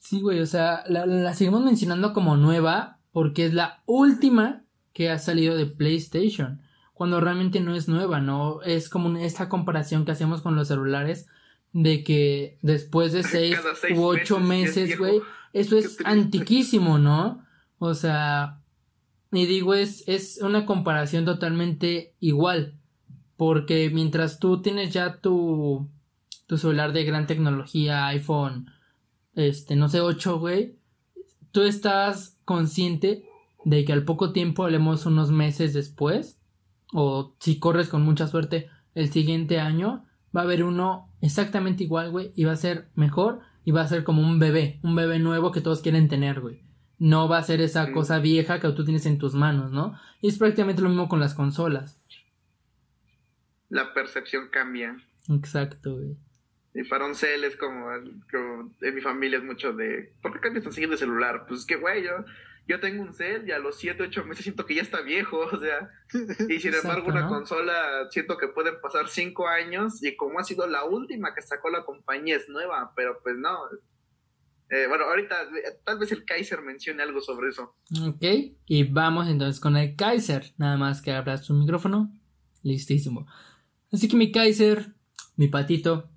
Sí, güey, o sea, la, seguimos mencionando como nueva porque es la última que ha salido de PlayStation. Cuando realmente no es nueva, ¿no? Es como esta comparación que hacemos con los celulares de que después de seis, u ocho meses, güey, eso es antiquísimo, ¿no? O sea, y digo, es, es una comparación totalmente igual. Porque mientras tú tienes ya tu, tu celular de gran tecnología, iPhone, este, no sé, 8, güey, tú estás consciente de que al poco tiempo, hablemos unos meses después, o si corres con mucha suerte, el siguiente año, va a haber uno exactamente igual, güey, y va a ser mejor, y va a ser como un bebé, un bebé nuevo que todos quieren tener, güey. No va a ser esa cosa vieja que tú tienes en tus manos, ¿no? Y es prácticamente lo mismo con las consolas la percepción cambia. Exacto, güey. Y para un cel es como, en mi familia es mucho de, ¿por qué cambias tan seguido de celular? Pues que, güey, yo, yo tengo un cel y a los 7, 8 meses siento que ya está viejo, o sea, y sin embargo una consola siento que pueden pasar 5 años y como ha sido la última que sacó la compañía es nueva, pero pues no. Eh, bueno, ahorita tal vez el Kaiser mencione algo sobre eso. Ok, y vamos entonces con el Kaiser, nada más que abra su micrófono. Listísimo. Así que mi Kaiser, mi patito,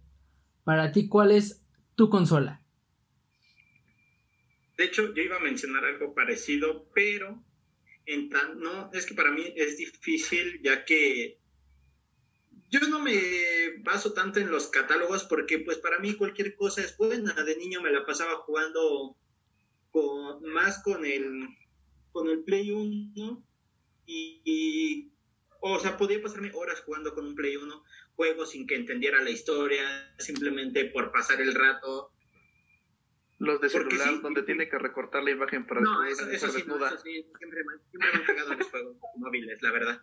para ti, ¿cuál es tu consola? De hecho, yo iba a mencionar algo parecido, pero no, es que para mí es difícil ya que yo no me baso tanto en los catálogos porque pues para mí cualquier cosa es buena. De niño me la pasaba jugando más con el, con el Play 1 y o sea, podía pasarme horas jugando con un Play 1, juegos sin que entendiera la historia, simplemente por pasar el rato. Los de celular, donde tiene que recortar la imagen para No, eso, eso, sí, no, eso sí, siempre, me han pegado los juegos móviles, la verdad.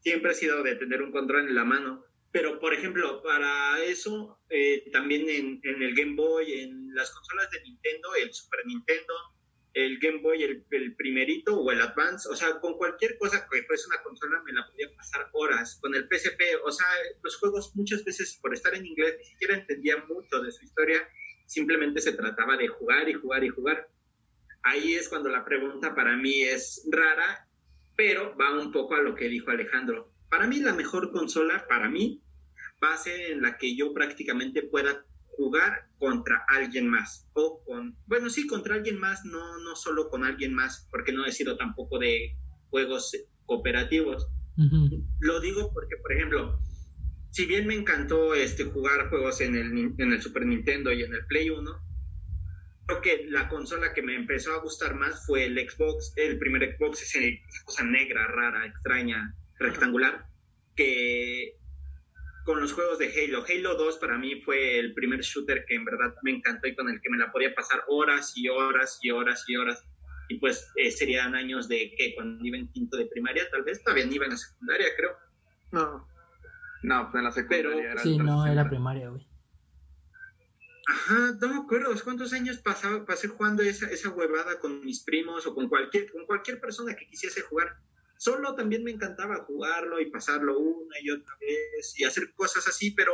Siempre he sido de tener un control en la mano. Pero, por ejemplo, para eso, eh, también en, en el Game Boy, en las consolas de Nintendo, el Super Nintendo, el Game Boy, el, primerito o el Advance, o sea, con cualquier cosa que fuese una consola me la podía pasar horas. Con el PSP, o sea, los juegos muchas veces por estar en inglés ni siquiera entendía mucho de su historia, simplemente se trataba de jugar y jugar y jugar. Ahí es cuando la pregunta para mí es rara pero va un poco a lo que dijo Alejandro. Para mí la mejor consola, para mí, va a ser en la que yo prácticamente pueda jugar contra alguien más o con, bueno, sí, contra alguien más, no, no solo con alguien más, porque no he sido tampoco de juegos cooperativos. Lo digo porque, por ejemplo, si bien me encantó este, jugar juegos en el, en el Super Nintendo y en el Play 1, creo que la consola que me empezó a gustar más fue el Xbox. El primer Xbox es esa cosa negra, rara, extraña, rectangular, que con los juegos de Halo. Halo 2 para mí fue el primer shooter que en verdad me encantó y con el que me la podía pasar horas y horas y horas y horas. Y pues eh, serían años de que cuando iba en quinto de primaria, tal vez todavía iba en la secundaria, creo. No. No, pues en la secundaria era Sí, no, era primaria, güey. Ajá, no me acuerdo cuántos años pasaba, pasé jugando esa, esa huevada con mis primos o con cualquier, con cualquier persona que quisiese jugar. Solo también me encantaba jugarlo y pasarlo una y otra vez y hacer cosas así, pero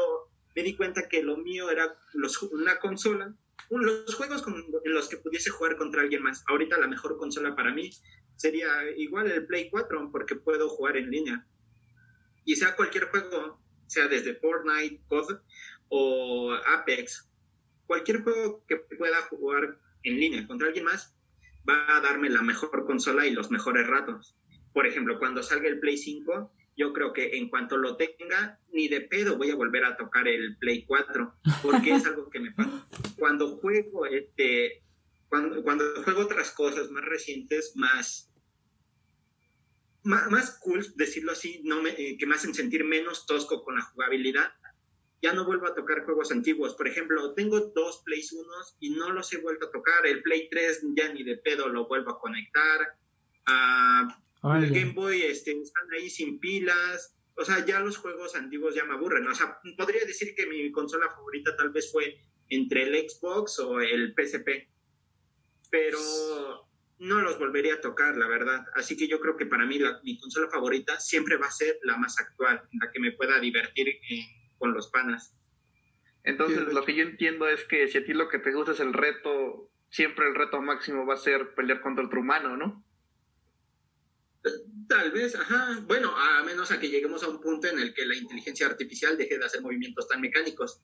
me di cuenta que lo mío era los, una consola, los juegos en los que pudiese jugar contra alguien más. Ahorita la mejor consola para mí sería igual el Play 4 porque puedo jugar en línea. Y sea cualquier juego, sea desde Fortnite, COD o Apex, cualquier juego que pueda jugar en línea contra alguien más va a darme la mejor consola y los mejores ratos por ejemplo, cuando salga el Play 5, yo creo que en cuanto lo tenga, ni de pedo voy a volver a tocar el Play 4, porque es algo que me pasa. Cuando juego, este, cuando, cuando juego otras cosas más recientes, más, más, cool, decirlo así, no me, eh, que me hacen sentir menos tosco con la jugabilidad, ya no vuelvo a tocar juegos antiguos. Por ejemplo, tengo dos Play 1 y no los he vuelto a tocar. El Play 3 ya ni de pedo lo vuelvo a conectar. Ah, el Game Boy este, están ahí sin pilas. O sea, ya los juegos antiguos ya me aburren. O sea, podría decir que mi consola favorita tal vez fue entre el Xbox o el PSP. Pero no los volvería a tocar, la verdad. Así que yo creo que para mí la, mi consola favorita siempre va a ser la más actual, la que me pueda divertir eh, con los panas. Entonces, lo que yo entiendo es que si a ti lo que te gusta es el reto, siempre el reto máximo va a ser pelear contra otro humano, ¿no? Tal vez, ajá. Bueno, a menos a que lleguemos a un punto en el que la inteligencia artificial deje de hacer movimientos tan mecánicos.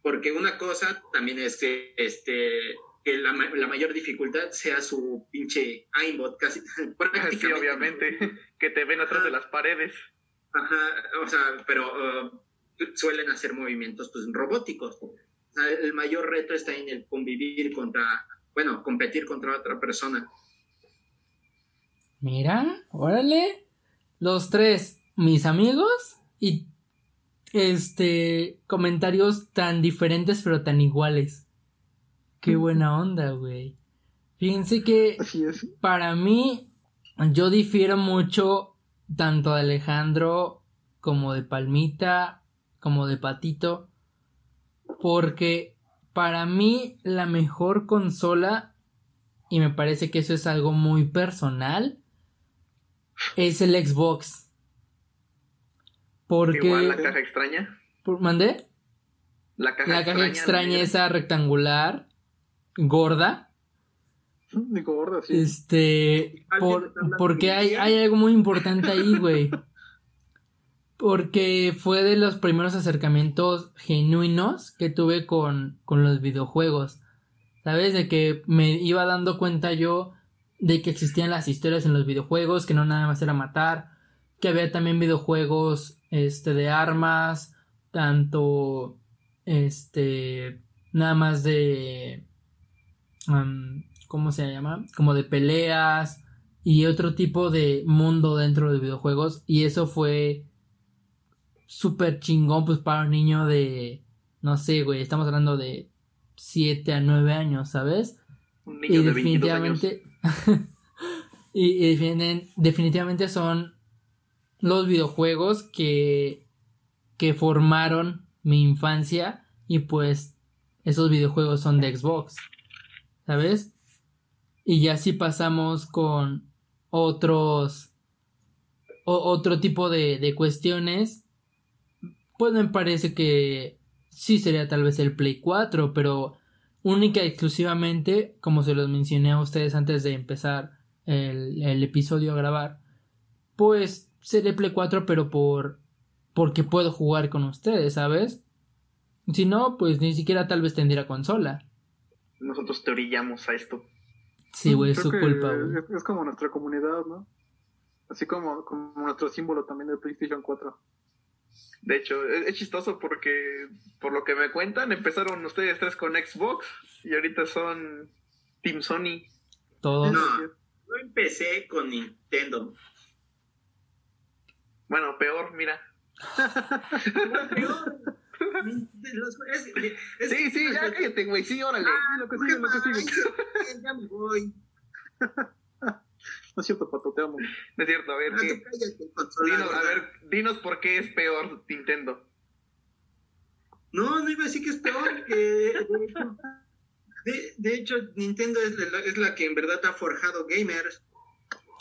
Porque una cosa también es que, este, que la, mayor dificultad sea su pinche aimbot, casi prácticamente. Sí, obviamente, que te ven atrás de las paredes. Ajá, o sea, pero uh, suelen hacer movimientos pues, robóticos. el mayor reto está en el convivir contra, bueno, competir contra otra persona. Mira, órale. Los tres, mis amigos y este comentarios tan diferentes pero tan iguales. Qué buena onda, güey. Fíjense que para mí yo difiero mucho tanto de Alejandro como de Palmita, como de Patito, porque para mí la mejor consola, y me parece que eso es algo muy personal, es el Xbox. Porque. Igual la caja extraña. ¿Por, ¿Mandé? La caja, la caja extraña, esa rectangular, gorda. De gorda, sí. Este. porque hay, hay algo muy importante ahí, güey. Porque fue de los primeros acercamientos genuinos que tuve con, con los videojuegos. ¿Sabes? De que me iba dando cuenta yo de que existían las historias en los videojuegos, que no nada más era matar, que había también videojuegos este de armas, tanto este nada más de ¿cómo se llama? como de peleas y otro tipo de mundo dentro de videojuegos y eso fue súper chingón pues para un niño de no sé, güey, estamos hablando de 7 a 9 años, ¿sabes? y definitivamente y, definitivamente son los videojuegos que, que formaron mi infancia y pues esos videojuegos son de Xbox, ¿sabes? Y ya si pasamos con otros otro tipo de, de cuestiones, pues me parece que sí sería tal vez el Play 4, pero única y exclusivamente, como se los mencioné a ustedes antes de empezar el, el episodio a grabar, pues seré Play 4, pero por porque puedo jugar con ustedes, ¿sabes? Si no, pues ni siquiera tal vez tendría consola. Nosotros te orillamos a esto. Sí, güey, es su culpa, güey. Es, es como nuestra comunidad, ¿no? Así como, como nuestro símbolo también de PlayStation 4. De hecho, es, es chistoso porque, por lo que me cuentan, empezaron ustedes tres con Xbox y ahorita son Team Sony. Todos. No, yo empecé con Nintendo. Bueno, peor, mira. Peor. Los- es- es- Sí, sí, ya cállate, güey. Sí, órale. Ah, lo que sigue, lo que sigue. Ya me voy. No es cierto, Pato, te amo. No es cierto, a ver, Ah, ¿qué? cállate. Dinos, a ver, dinos por qué es peor Nintendo. No, no iba a decir que es peor. que de, hecho, de- de hecho, Nintendo es la, es la que en verdad ha forjado gamers.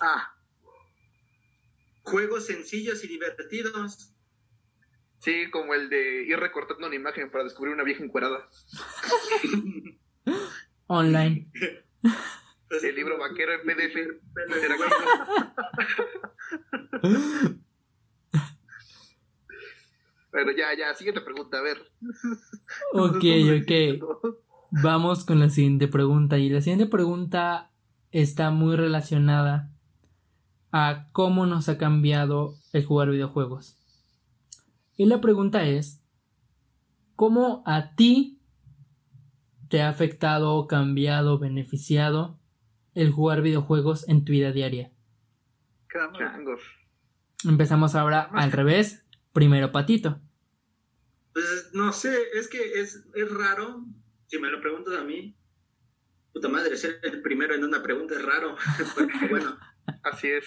Ah, Juegos sencillos y divertidos. Sí, como el de ir recortando una imagen para descubrir una vieja encuerada. Online. El libro vaquero en PDF. Pero. Pero ya, ya, siguiente pregunta, a ver. Ok, ok. Vamos con la siguiente pregunta. Y la siguiente pregunta está muy relacionada a cómo nos ha cambiado el jugar videojuegos. Y la pregunta es, ¿cómo a ti te ha afectado, cambiado, beneficiado el jugar videojuegos en tu vida diaria? Empezamos ahora al revés. Primero Patito. Pues no sé, es que es, es raro. Si me lo preguntas a mí, puta madre, ser el primero en una pregunta es raro. Porque, bueno, Así es.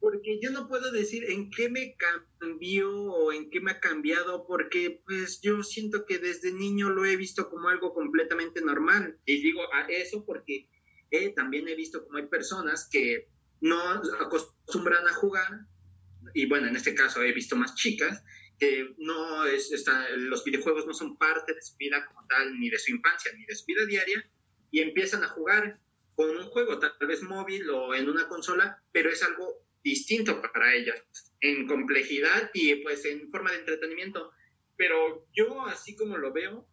Porque yo no puedo decir en qué me cambió o en qué me ha cambiado, porque pues yo siento que desde niño lo he visto como algo completamente normal. Y digo a eso porque eh, también he visto como hay personas que no acostumbran a jugar, y bueno, en este caso he visto más chicas, que no es, está, los videojuegos no son parte de su vida como tal, ni de su infancia, ni de su vida diaria, y empiezan a jugar con un juego, tal vez móvil o en una consola, pero es algo distinto para ellas, en complejidad y pues en forma de entretenimiento. Pero yo, así como lo veo,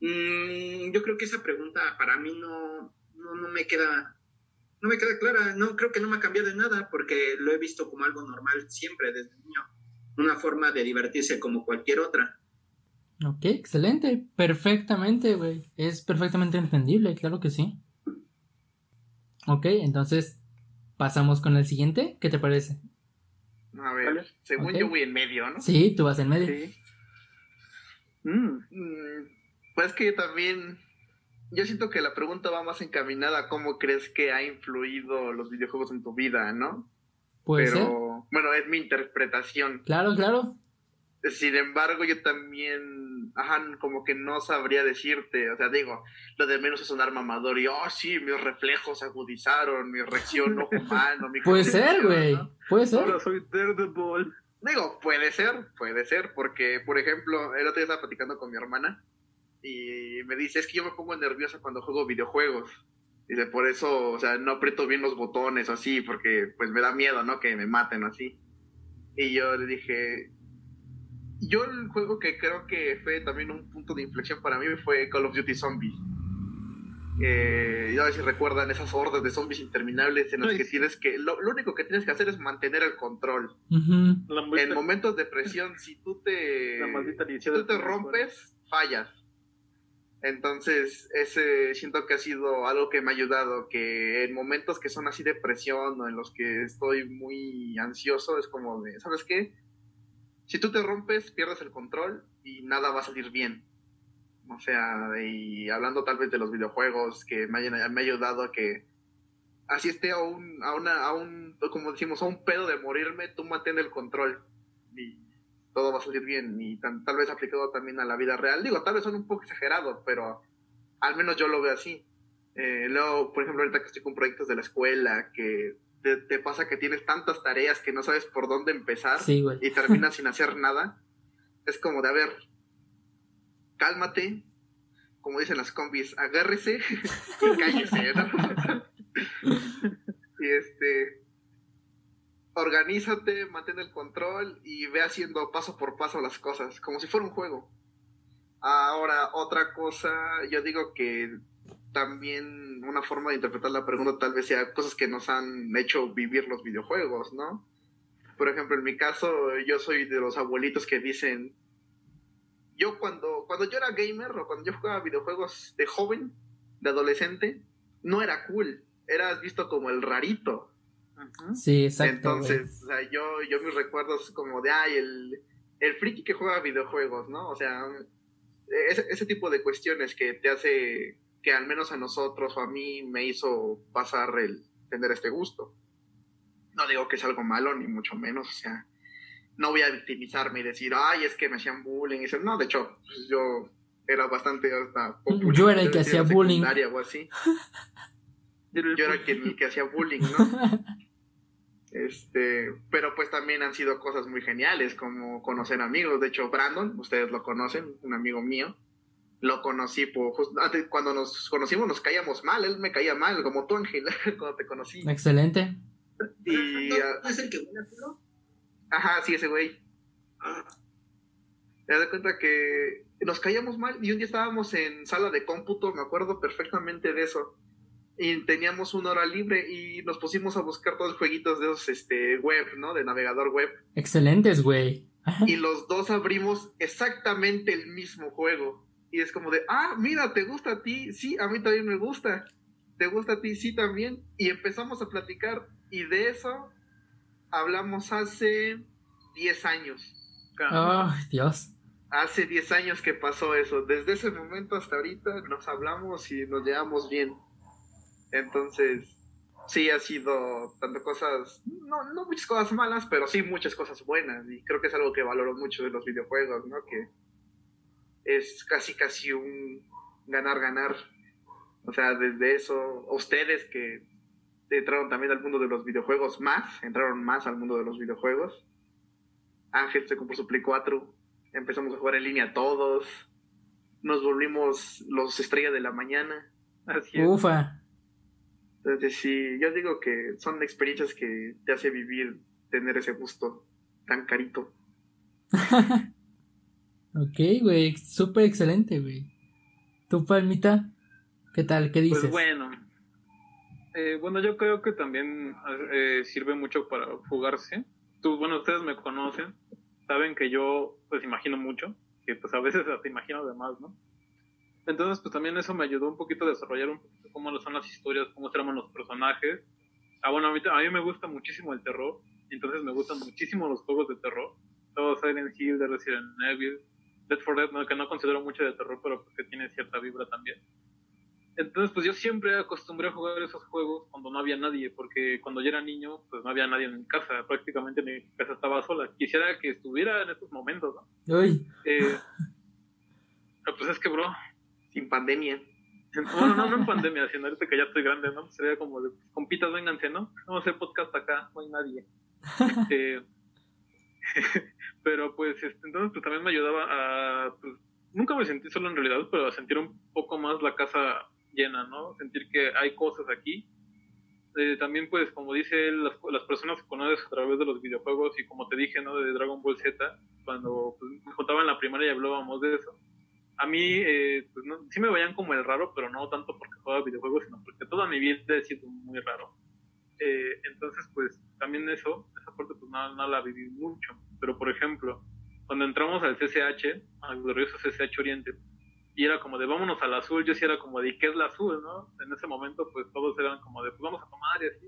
mm, yo creo que esa pregunta para mí no, no, no me queda no me queda clara, no creo que no me ha cambiado en nada porque lo he visto como algo normal siempre desde niño, una forma de divertirse como cualquier otra. Ok, excelente. Perfectamente, güey. Es perfectamente entendible, claro que sí. Ok, entonces pasamos con el siguiente. ¿Qué te parece? A ver, Vale. según yo voy en medio, ¿no? Sí, tú vas en medio. Sí. Mm, Mm, Pues que también. Yo siento que la pregunta va más encaminada a cómo crees que ha influido los videojuegos en tu vida, ¿no? Puede Pero, ser. bueno, es mi interpretación. Claro, claro. Sin embargo, yo también, ajá, como que no sabría decirte, o sea, digo, lo de menos es sonar mamador y, oh, sí, mis reflejos agudizaron, mi reacción ojo humano, mi Puede ser, güey. ¿no? Puede ser. Ahora soy Daredevil. Digo, puede ser, puede ser, porque, por ejemplo, el otro día estaba platicando con mi hermana y me dice, es que yo me pongo nerviosa cuando juego videojuegos. Dice, por eso, o sea, no aprieto bien los botones o así, porque pues me da miedo, ¿no? Que me maten o así. Y yo le dije, yo el juego que creo que fue también un punto de inflexión para mí fue Call of Duty Zombies. Eh, ya a ver si recuerdan esas hordas de zombies interminables en las que tienes que, lo, lo único que tienes que hacer es mantener el control. En momentos de presión, si tú te, la maldita si tú te rompes, fallas. Entonces, ese siento que ha sido algo que me ha ayudado, que en momentos que son así de presión o en los que estoy muy ansioso, es como de, ¿sabes qué? Si tú te rompes, pierdes el control y nada va a salir bien. O sea, y hablando tal vez de los videojuegos, que me, hayan, ha ayudado a que así esté a un, a una, a un, como decimos, a un pedo de morirme, tú mantén el control y todo va a salir bien. Y tal vez aplicado también a la vida real. Digo, tal vez son un poco exagerados, pero al menos yo lo veo así. Eh, luego, por ejemplo, ahorita que estoy con proyectos de la escuela, que te, te pasa que tienes tantas tareas que no sabes por dónde empezar Sí, y terminas sin hacer nada. Es como de, a ver, cálmate, como dicen las combis, agárrese y cállese, ¿no? y este, organízate, mantén el control y ve haciendo paso por paso las cosas, como si fuera un juego. Ahora, otra cosa, yo digo que también una forma de interpretar la pregunta tal vez sea cosas que nos han hecho vivir los videojuegos, ¿no? Por ejemplo, en mi caso, yo soy de los abuelitos que dicen, yo cuando, cuando yo era gamer o cuando yo jugaba videojuegos de joven, de adolescente, no era cool, eras visto como el rarito. Sí, exacto. Entonces, o sea, yo, yo mis recuerdos como de, ay, el, el friki que juega videojuegos, ¿no? O sea, ese, ese tipo de cuestiones que te hace, que al menos a nosotros o a mí me hizo pasar el tener este gusto. No digo que es algo malo, ni mucho menos, o sea, no voy a victimizarme y decir, ay, es que me hacían bullying. Y no, de hecho, pues, yo era bastante hasta popular. Yo era el que hacía bullying. O así. yo era el que, el que hacía bullying, ¿no? Este, pero pues también han sido cosas muy geniales, como conocer amigos. De hecho, Brandon, ustedes lo conocen, un amigo mío. Lo conocí por, cuando nos conocimos nos caíamos mal, él me caía mal, como tú, Ángel, cuando te conocí. Excelente. Y, ¿Es el que huele Ajá, sí, ese güey. Ah. Te das cuenta que nos caíamos mal y un día estábamos en sala de cómputo, me acuerdo perfectamente de eso y teníamos una hora libre y nos pusimos a buscar todos los jueguitos de esos este, web, ¿no? De navegador web. Excelentes, güey. y los dos abrimos exactamente el mismo juego. Y es como de, ah, mira, ¿te gusta a ti? Sí, a mí también me gusta. ¿Te gusta a ti? Sí, también. Y empezamos a platicar y de eso hablamos hace 10 años. Ay, Dios. Hace 10 años que pasó eso. Desde ese momento hasta ahorita nos hablamos y nos llevamos bien. Entonces, sí ha sido tanto cosas, no, no muchas cosas malas, pero sí muchas cosas buenas. Y creo que es algo que valoro mucho de los videojuegos, ¿no? Que es casi, casi un ganar-ganar. O sea, desde eso, ustedes que entraron también al mundo de los videojuegos más, entraron más al mundo de los videojuegos. Ángel se compró su Play 4, empezamos a jugar en línea todos, nos volvimos los estrellas de la mañana. Así Ufa. Entonces sí, yo digo que son experiencias que te hace vivir tener ese gusto tan carito. ok, güey, súper excelente, güey. ¿Tu palmita? ¿Qué tal? ¿Qué dices? Pues bueno, eh, bueno, yo creo que también eh, sirve mucho para jugarse. Tú, bueno, ustedes me conocen, saben que yo pues imagino mucho, que pues a veces hasta imagino de más, ¿no? Entonces, pues también eso me ayudó un poquito a desarrollar un poquito cómo son las historias, cómo se los personajes. Ah, bueno, a mí, a mí me gusta muchísimo el terror, entonces me gustan muchísimo los juegos de terror. Todo Silent Hill, de Resident Evil, Dead for Dead, que no considero mucho de terror, pero porque tiene cierta vibra también. Entonces, pues yo siempre acostumbré a jugar esos juegos cuando no había nadie, porque cuando yo era niño, pues no había nadie en mi casa, prácticamente mi casa estaba sola. Quisiera que estuviera en estos momentos, ¿no? Uy. Eh, pues es que, bro, sin pandemia. Bueno, no, no en pandemia, sino ahorita que ya estoy grande, ¿no? Sería como de, compitas, vénganse, ¿no? Vamos a hacer podcast acá, no hay nadie. Este, pero pues, este, entonces pues también me ayudaba a, pues, nunca me sentí solo en realidad, pero a sentir un poco más la casa llena, ¿no? Sentir que hay cosas aquí. Eh, también pues, como dice las, las personas que conoces a través de los videojuegos y como te dije, ¿no? De Dragon Ball Z, cuando pues, me contaba en la primaria y hablábamos de eso a mí eh, pues no, sí me veían como el raro, pero no tanto porque juega videojuegos, sino porque toda mi vida he sido muy raro. Eh, entonces, pues también eso, esa parte pues no, la viví mucho. Pero, por ejemplo, cuando entramos al CCH, al glorioso CCH Oriente, y era como de vámonos al azul, yo sí era como de ¿qué es la azul? ¿no? En ese momento, pues todos eran como de pues vamos a tomar y así.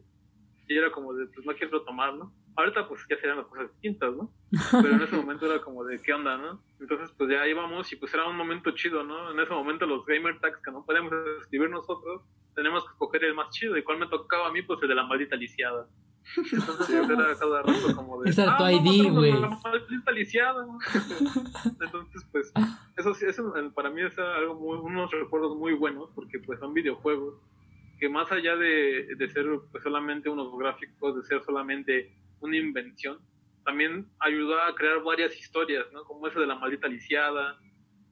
Y era como de pues no quiero tomar, ¿no? Ahorita pues ya serían las cosas distintas, ¿no? Pero en ese momento era como de qué onda, ¿no? Entonces pues ya íbamos y pues era un momento chido, ¿no? En ese momento los gamer tags que no podíamos escribir nosotros, tenemos que escoger el más chido. ¿Y cuál me tocaba a mí? Pues el de la maldita lisiada. Entonces pues, era cada rato como de... Es ah, tu ID, güey. La maldita lisiada. Entonces pues eso sí, eso para mí es algo muy, unos recuerdos muy buenos porque pues son videojuegos que más allá de, de ser pues, solamente unos gráficos, de ser solamente una invención, también ayudó a crear varias historias, ¿no? Como esa de la maldita lisiada,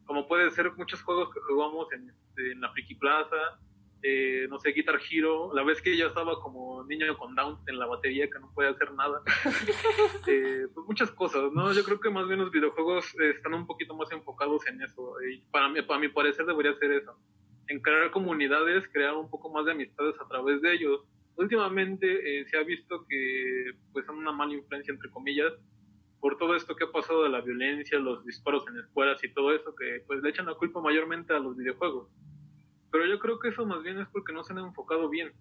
como puede ser muchos juegos que jugamos en, este, en la Friki Plaza, eh, no sé, Guitar Hero, la vez que yo estaba como niño con Down en la batería que no puede hacer nada. Eh, pues muchas cosas, ¿no? Yo creo que más bien los videojuegos están un poquito más enfocados en eso. Y para, mí, para mi parecer debería ser eso. En crear comunidades, crear un poco más de amistades a través de ellos. Últimamente se ha visto que pues son una mala influencia, entre comillas, por todo esto que ha pasado de la violencia, los disparos en escuelas y todo eso, que pues le echan la culpa mayormente a los videojuegos. Pero yo creo que eso más bien es porque no se han enfocado bien.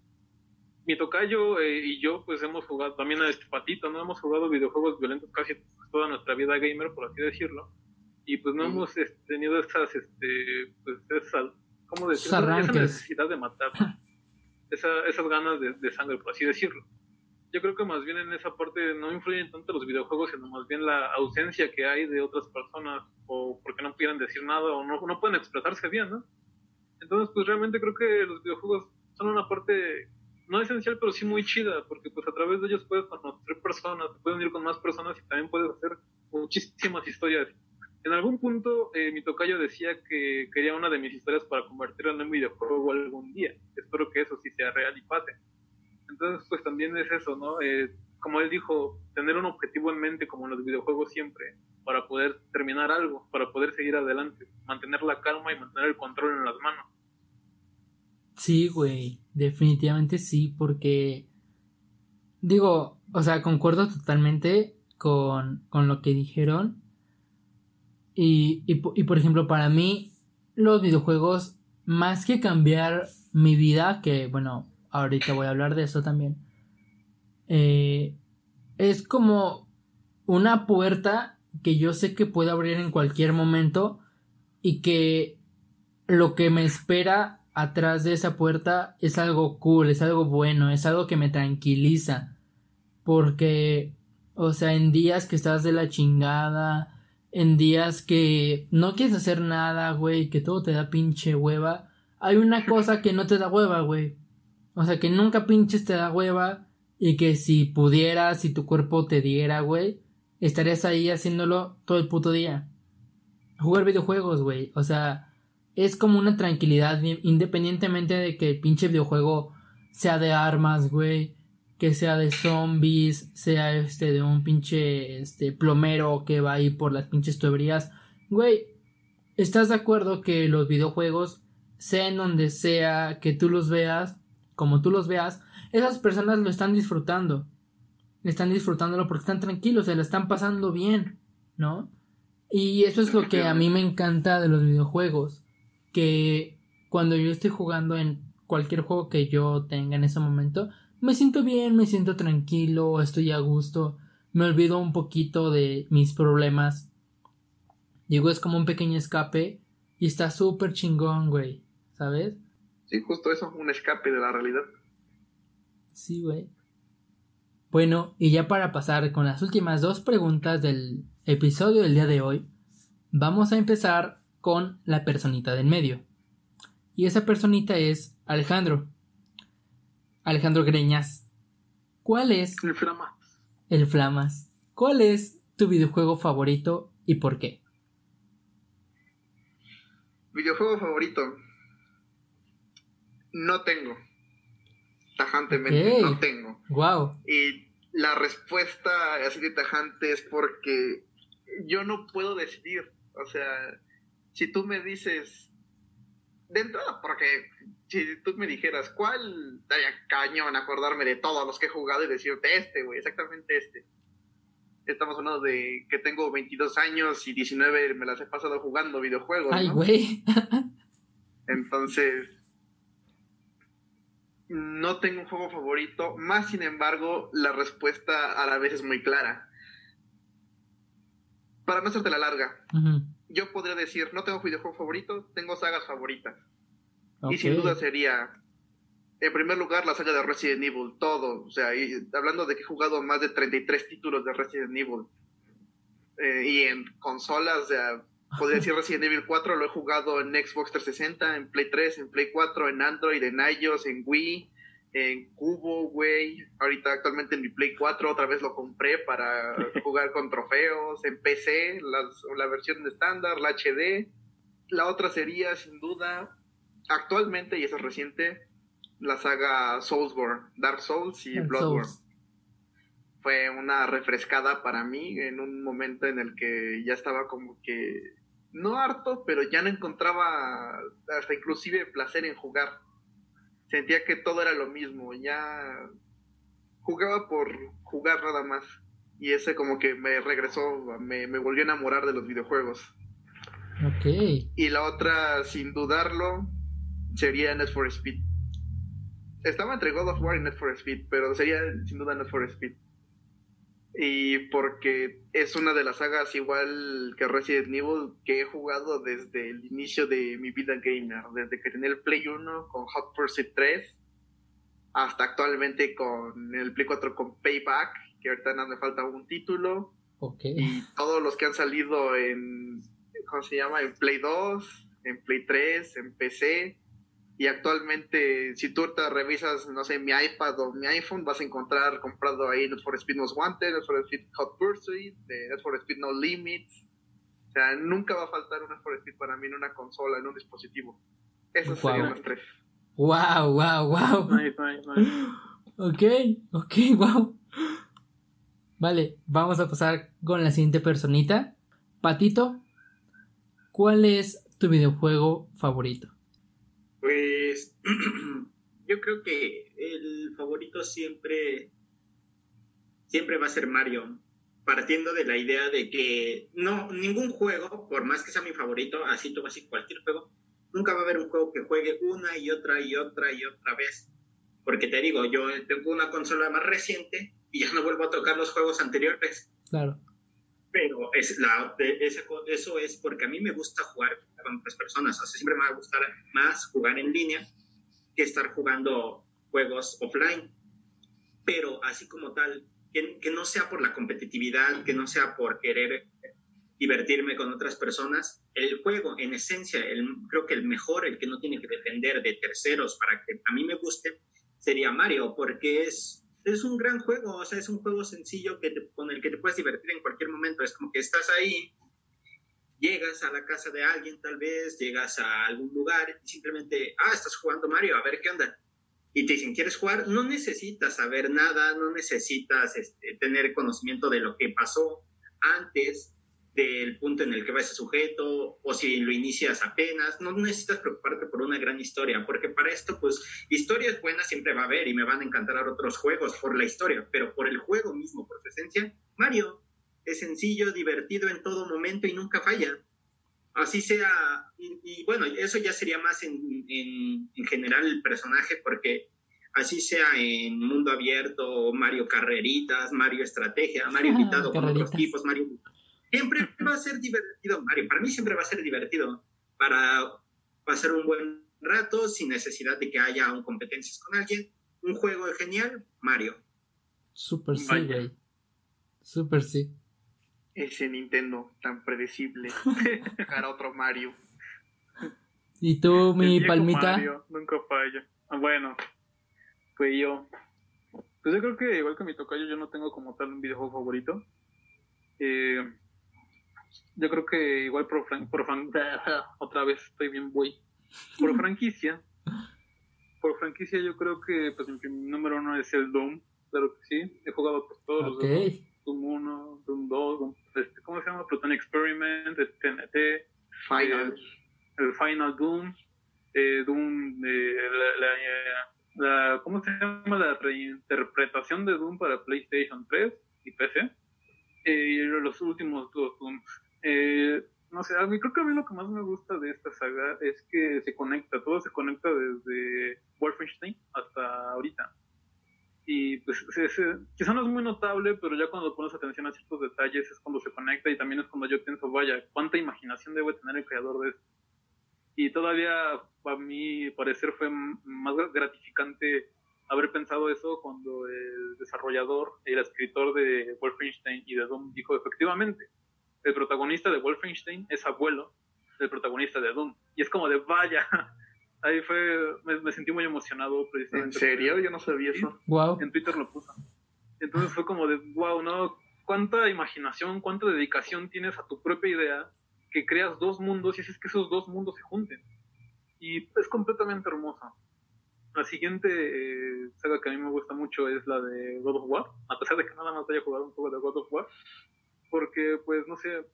Mi tocayo eh, y yo pues hemos jugado, también a este patito, ¿no? Hemos jugado videojuegos violentos casi toda nuestra vida gamer, por así decirlo. Y pues no hemos este, tenido esas, este, pues esas, ¿cómo decirlo? Esa necesidad de matar, esa, esas ganas de, de sangre, por así decirlo yo creo que más bien en esa parte no influyen tanto los videojuegos, sino más bien la ausencia que hay de otras personas, o porque no quieren decir nada, o no, no pueden expresarse bien, ¿no? Entonces, pues realmente creo que los videojuegos son una parte, no esencial, pero sí muy chida, porque pues a través de ellos puedes conocer personas, puedes unir con más personas y también puedes hacer muchísimas historias. En algún punto, eh, mi tocayo decía que quería una de mis historias para convertirla en un videojuego algún día. Espero que eso sí sea real y pase. Entonces, pues también es eso, ¿no? Eh, como él dijo, tener un objetivo en mente, como en los videojuegos siempre, para poder terminar algo, para poder seguir adelante, mantener la calma y mantener el control en las manos. Sí, güey, definitivamente sí, porque digo, o sea, concuerdo totalmente con, con lo que dijeron. Y, y, y por ejemplo, para mí, los videojuegos, más que cambiar mi vida, que bueno, ahorita voy a hablar de eso también, eh, es como una puerta que yo sé que puedo abrir en cualquier momento y que lo que me espera atrás de esa puerta es algo cool, es algo bueno, es algo que me tranquiliza. Porque, o sea, en días que estás de la chingada, en días que no quieres hacer nada, güey, que todo te da pinche hueva, hay una cosa que no te da hueva, güey. O sea, que nunca pinches te da hueva y que si pudieras, si tu cuerpo te diera, güey, estarías ahí haciéndolo todo el puto día. Jugar videojuegos, güey. O sea, es como una tranquilidad independientemente de que el pinche videojuego sea de armas, güey, que sea de zombies, sea este de un pinche este plomero que va ahí por las pinches tuberías. Güey, ¿estás de acuerdo que los videojuegos, sea en donde sea que tú los veas, como tú los veas, esas personas lo están disfrutando. Están disfrutándolo porque están tranquilos, se la están pasando bien, ¿no? Y eso es lo que a mí me encanta de los videojuegos. Que cuando yo estoy jugando en cualquier juego que yo tenga en ese momento, me siento bien, me siento tranquilo, estoy a gusto, me olvido un poquito de mis problemas. Digo, es como un pequeño escape y está súper chingón, güey, ¿sabes? Sí, justo eso, un escape de la realidad. Sí, güey. Bueno, y ya para pasar con las últimas dos preguntas del episodio del día de hoy, vamos a empezar con la personita del medio. Y esa personita es Alejandro. Alejandro Greñas. ¿Cuál es? El Flamas. El Flamas. ¿Cuál es tu videojuego favorito y por qué? Videojuego favorito. No tengo. Tajantemente, no tengo. Wow. Y la respuesta así de tajante es porque yo no puedo decidir. O sea, si tú me dices, de entrada, porque si tú me dijeras, ¿cuál daría cañón acordarme de todos los que he jugado y decirte este, güey, exactamente este? Estamos hablando de que tengo 22 años y 19 me las he pasado jugando videojuegos. Ay, güey. Entonces, no tengo un juego favorito, más sin embargo, la respuesta a la vez es muy clara. Para no hacerte la larga, yo podría decir, no tengo videojuego favorito, tengo sagas favoritas. Y sin duda sería, en primer lugar, la saga de Resident Evil, todo. O sea, hablando de que he jugado más de 33 títulos de Resident Evil. Eh, y en consolas, o sea, podría decir Resident Evil 4, lo he jugado en Xbox 360, en Play 3, en Play 4, en Android, en iOS, en Wii, en Cubo, güey. Ahorita actualmente en mi Play 4 otra vez lo compré para jugar con trofeos, en PC, la versión estándar, la HD. La otra sería, sin duda, actualmente, y eso es reciente, la saga Soulsborne, Dark Souls y Bloodborne. Fue una refrescada para mí en un momento en el que ya estaba como que no harto, pero ya no encontraba hasta inclusive placer en jugar. Sentía que todo era lo mismo, ya jugaba por jugar nada más. Y ese como que me regresó, me, me volvió a enamorar de los videojuegos. Ok. Y la otra, sin dudarlo, sería Net for Speed. Estaba entre God of War y Net for Speed, pero sería sin duda Net for Speed. Y porque es una de las sagas igual que Resident Evil que he jugado desde el inicio de mi vida gamer, desde que tenía el Play 1 con Hot Pursuit 3 hasta actualmente con el Play 4 con Payback, que ahorita nada me falta un título. Okay. Y todos los que han salido en, ¿cómo se llama? En Play 2, en Play 3, en PC. Y actualmente, si tú te revisas, no sé, mi iPad o mi iPhone, vas a encontrar comprado ahí Need for Speed Most Wanted, Need for Speed Hot Pursuit, Need for Speed No Limits. O sea, nunca va a faltar un Need for Speed para mí en una consola, en un dispositivo. Esos Wow. serían los tres. Wow, wow, wow. Nice, nice, nice. Ok, ok, wow. Vale, vamos a pasar con la siguiente personita. Patito, ¿cuál es tu videojuego favorito? Pues yo creo que el favorito siempre, siempre va a ser Mario, partiendo de la idea de que no, ningún juego, por más que sea mi favorito, así a cualquier juego, nunca va a haber un juego que juegue una y otra y otra y otra vez. Porque te digo, yo tengo una consola más reciente y ya no vuelvo a tocar los juegos anteriores. Claro. Pero es la, de- ese eso es porque a mí me gusta jugar con otras personas. O sea, siempre me va a gustar más jugar en línea que estar jugando juegos offline. Pero así como tal, que, que no sea por la competitividad, que no sea por querer divertirme con otras personas. El juego, en esencia, el, creo que el mejor, el que no tiene que depender de terceros para que a mí me guste, sería Mario, porque es, es un gran juego, o sea, es un juego sencillo que con el que te puedes divertir en cualquier momento. Es como que estás ahí, llegas a la casa de alguien tal vez, llegas a algún lugar y simplemente, ah, estás jugando Mario, a ver qué onda. Y te dicen, ¿quieres jugar? No necesitas saber nada, no necesitas este, tener conocimiento de lo que pasó antes del punto en el que va ese sujeto, o si lo inicias apenas, no necesitas preocuparte por una gran historia, porque para esto, pues, historias buenas siempre va a haber y me van a encantar otros juegos por la historia, pero por el juego mismo, por su esencia, Mario es sencillo, divertido en todo momento y nunca falla. Así sea, y, y bueno, eso ya sería más en, en, en general el personaje, porque así sea en mundo abierto, Mario Carreritas, Mario Estrategia, Mario invitado con otros tipos, Mario siempre va a ser divertido, Mario. Para mí siempre va a ser divertido para pasar un buen rato sin necesidad de que haya un competencias con alguien. Un juego genial, Mario. Super sí, güey. Super sí. Ese Nintendo tan predecible. Dejar a otro Mario. ¿Y tú, mi palmita? Mario, nunca falla. Ah, bueno, pues yo. Pues yo creo que igual que mi tocayo, yo no tengo como tal un videojuego favorito. Eh, yo creo que igual por, fran- por fran- otra vez estoy bien güey. Por franquicia. Por franquicia yo creo que pues mi número uno es el Doom. Claro que sí. He jugado pues todos los Ok. Doom. Doom 1, Doom 2, Doom- este, ¿cómo se llama? Pluton Experiment, TNT Final. el Final Doom, eh, Doom, eh, la, la- la- ¿cómo se llama? La reinterpretación de Doom para PlayStation 3 y PC, eh, y los últimos dos. Eh, no sé, a mí creo que a mí lo que más me gusta de esta saga es que se conecta, todo se conecta desde Wolfenstein hasta ahorita. Y pues se- se- quizá no es muy notable, pero ya cuando pones atención a ciertos detalles es cuando se conecta y también es cuando yo pienso, vaya, cuánta imaginación debe tener el creador de esto. Y todavía, a mi parecer, fue más gratificante haber pensado eso cuando el desarrollador, el escritor de Wolfenstein y de Doom dijo, efectivamente, el protagonista de Wolfenstein es abuelo del protagonista de Doom. Y es como de, vaya, ahí fue, me, me sentí muy emocionado ¿En precisamente. serio? Yo no sabía eso. Wow. En Twitter lo puso. Entonces fue como de, wow, ¿no? Cuánta imaginación, cuánta dedicación tienes a tu propia idea que creas dos mundos y haces que esos dos mundos se junten. Y es completamente hermoso. La siguiente eh, saga que a mí me gusta mucho es la de God of War, a pesar de que nada más haya jugado un juego de God of War, porque pues no sé,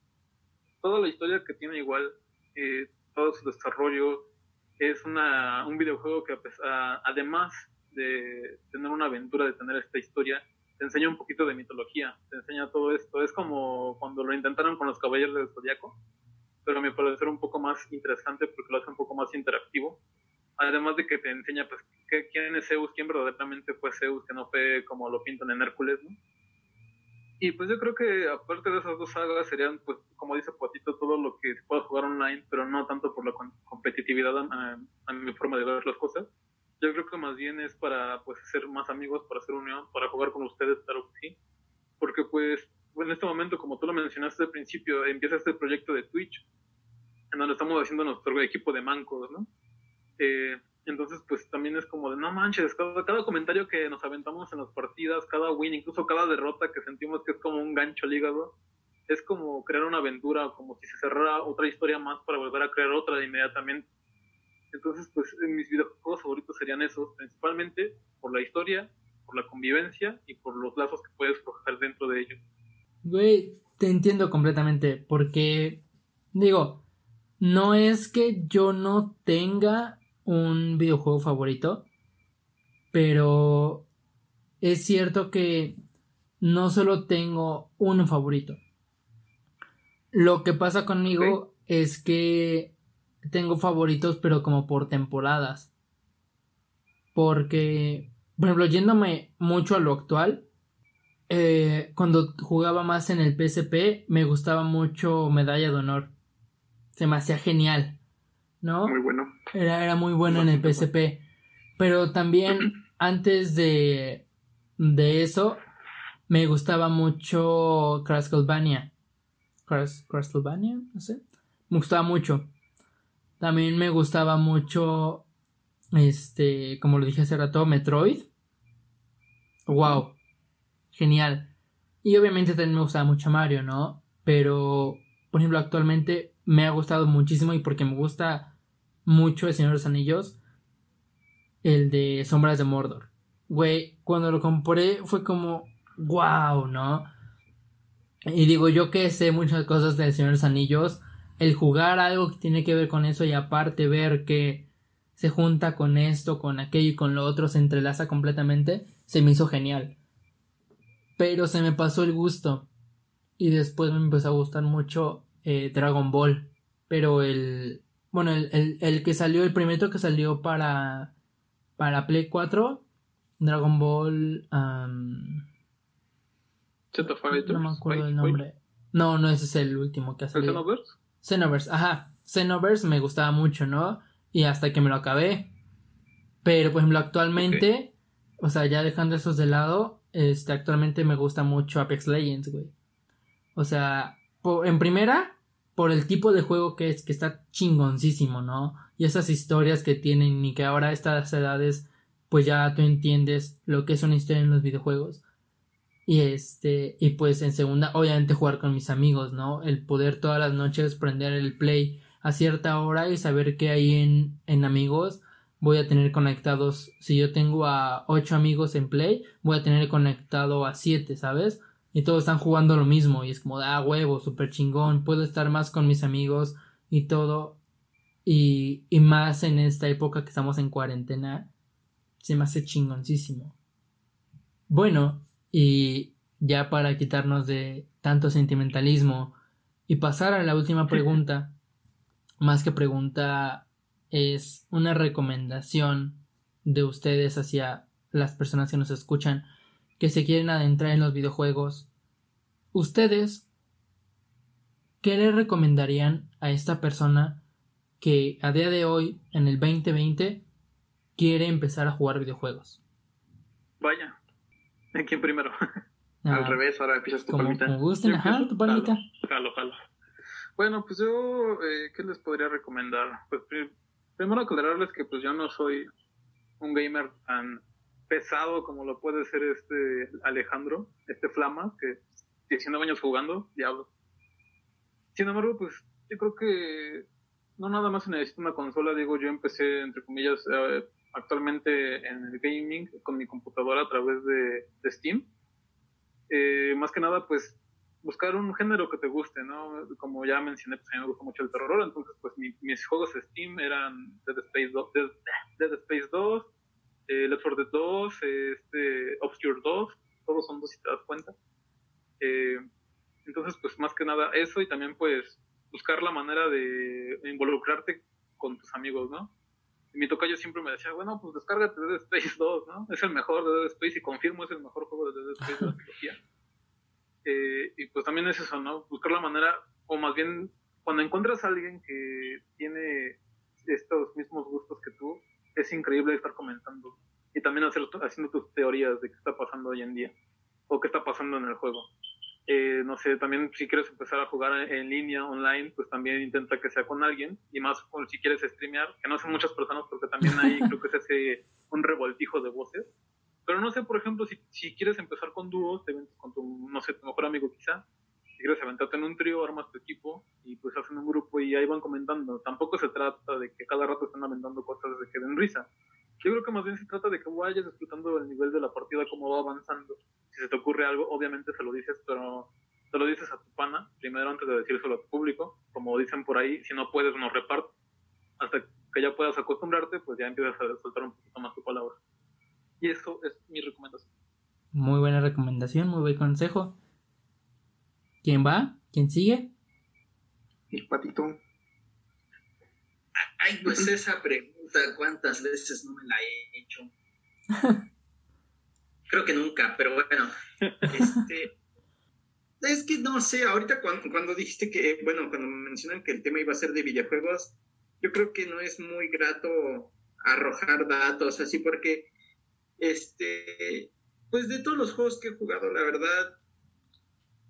toda la historia que tiene igual, eh, todo su desarrollo, es una, un videojuego que además de tener una aventura, de tener esta historia, te enseña un poquito de mitología, te enseña todo esto. Es como cuando lo intentaron con los Caballeros del Zodiaco, pero me parece un poco más interesante porque lo hace un poco más interactivo. Además de que te enseña pues quién es Zeus, quién verdaderamente fue Zeus, que no fue como lo pintan en Hércules, ¿no? Y pues yo creo que aparte de esas dos sagas serían, pues, como dice Potito, todo lo que se pueda jugar online, pero no tanto por la competitividad a, a, mi forma de ver las cosas. Yo creo que más bien es para, pues, ser más amigos, para hacer unión, para jugar con ustedes, claro que sí. Porque, pues, en este momento, como tú lo mencionaste al principio, empieza este proyecto de Twitch, en donde estamos haciendo nuestro equipo de mancos, ¿no? Eh, entonces, pues también es como de, no manches, cada, comentario que nos aventamos en las partidas, cada win, incluso cada derrota que sentimos que es como un gancho al hígado, es como crear una aventura, como si se cerrara otra historia más para volver a crear otra inmediatamente. Entonces, pues mis videojuegos favoritos serían esos, principalmente por la historia, por la convivencia y por los lazos que puedes forjar dentro de ellos. Güey, te entiendo completamente, porque, digo, no es que yo no tenga un videojuego favorito, pero es cierto que no solo tengo uno favorito. Lo que pasa conmigo es que tengo favoritos, pero como por temporadas. Porque, por ejemplo, yéndome mucho a lo actual, eh, cuando jugaba más en el PSP, me gustaba mucho Medalla de Honor. Se me hacía genial. ¿No? Muy bueno. Era, era muy bueno en el PSP. Pero también antes de, de eso, me gustaba mucho Castlevania. Castlevania, no sé. Me gustaba mucho. También me gustaba mucho, este, como lo dije hace rato, Metroid. Wow. Genial. Y obviamente también me gustaba mucho Mario, ¿no? Pero, por ejemplo, actualmente me ha gustado muchísimo y porque me gusta mucho El Señor de los Anillos, el de Sombras de Mordor. Güey, cuando lo compré fue como, wow, ¿no? Y digo, yo que sé muchas cosas Señor de los Anillos, el jugar algo que tiene que ver con eso y aparte ver que se junta con esto, con aquello y con lo otro, se entrelaza completamente, se me hizo genial. Pero se me pasó el gusto. Y después me empezó a gustar mucho eh, Dragon Ball. Pero el, bueno, el, el, que salió, el primero que salió para, para Play 4, Dragon Ball. Um, no me acuerdo el nombre. No, no, ese es el último que ha salido. ¿Xenoverse? Xenoverse, ajá. Xenoverse me gustaba mucho, ¿no? Y hasta que me lo acabé. Pero, por ejemplo, actualmente, o sea, ya dejando esos de lado, este, actualmente me gusta mucho Apex Legends, güey. O sea, en primera, por el tipo de juego que es, que está chingoncísimo, ¿no? Y esas historias que tienen y que ahora a estas edades, pues ya tú entiendes lo que es una historia en los videojuegos. Y este, y pues en segunda, obviamente jugar con mis amigos, ¿no? El poder todas las noches prender el play a cierta hora y saber que ahí en, en amigos voy a tener conectados, si yo tengo a ocho amigos en play, voy a tener conectado a siete, ¿sabes? Y todos están jugando lo mismo y es como, ah, huevo, súper chingón, puedo estar más con mis amigos y todo. Y, y más en esta época que estamos en cuarentena, se me hace chingoncísimo. Bueno, y ya para quitarnos de tanto sentimentalismo y pasar a la última pregunta, más que pregunta, es una recomendación de ustedes hacia las personas que nos escuchan que se quieren adentrar en los videojuegos, ¿ustedes qué le recomendarían a esta persona que a día de hoy, en el 2020, quiere empezar a jugar videojuegos? Vaya, ¿en quién primero? Al ah, revés, ahora empiezas tu palmita. Como gusten, ajá, tu palmita. Jalo, jalo, Bueno, pues yo, eh, ¿qué les podría recomendar? Pues primero aclararles que pues yo no soy un gamer tan pesado como lo puede ser este Alejandro, este Flama, que 19 años jugando, diablo. Sin embargo, pues yo creo que no nada más se necesita una consola, digo, yo empecé, entre comillas, actualmente en el gaming con mi computadora a través de, Steam. Eh, más que nada, pues buscar un género que te guste, ¿no? Como ya mencioné, pues a mí me gusta mucho el terror, entonces pues mis juegos Steam eran Dead Space 2, Dead, Space 2 eh, Left 4 Dead 2, este, Obscure 2, todos son dos si te das cuenta. Eh, entonces pues más que nada eso y también pues buscar la manera de involucrarte con tus amigos, ¿no? Y mi tocayo siempre me decía, bueno, pues descárgate Dead Space 2, ¿no? Es el mejor de Dead Space y confirmo es el mejor juego de Dead Space de la trilogía. Eh, y pues también es eso, ¿no? Buscar la manera, o más bien, cuando encuentras a alguien que tiene estos mismos gustos que tú, es increíble estar comentando. Y también hacer, haciendo tus teorías de qué está pasando hoy en día, o qué está pasando en el juego. Eh, no sé, también si quieres empezar a jugar en línea, online, pues también intenta que sea con alguien, y más si quieres streamear, que no son muchas personas, porque también ahí creo que se hace un revoltijo de voces. Pero no sé, por ejemplo, si, si quieres empezar con dúos, con tu, no sé, tu mejor amigo quizá, quieres aventarte en un trío, armas tu equipo y pues hacen un grupo y ahí van comentando. Tampoco se trata de que cada rato estén aventando cosas de que den risa. Yo creo que más bien se trata de que vayas disfrutando el nivel de la partida, cómo va avanzando. Si se te ocurre algo, obviamente se lo dices, pero te lo dices a tu pana, primero antes de decírselo a tu público. Como dicen por ahí, si no puedes, no reparto. Hasta que ya puedas acostumbrarte, pues ya empiezas a soltar un poquito más tu palabra. Y eso es mi recomendación. Muy buena recomendación, muy buen consejo. ¿Quién va? ¿Quién sigue? El patito. Ay, pues esa pregunta, ¿cuántas veces no me la he hecho? Creo que nunca, pero bueno. Este, es que no sé, ahorita cuando, cuando dijiste que, bueno, cuando me mencionan que el tema iba a ser de videojuegos, yo creo que no es muy grato arrojar datos así porque este, pues de todos los juegos que he jugado, la verdad,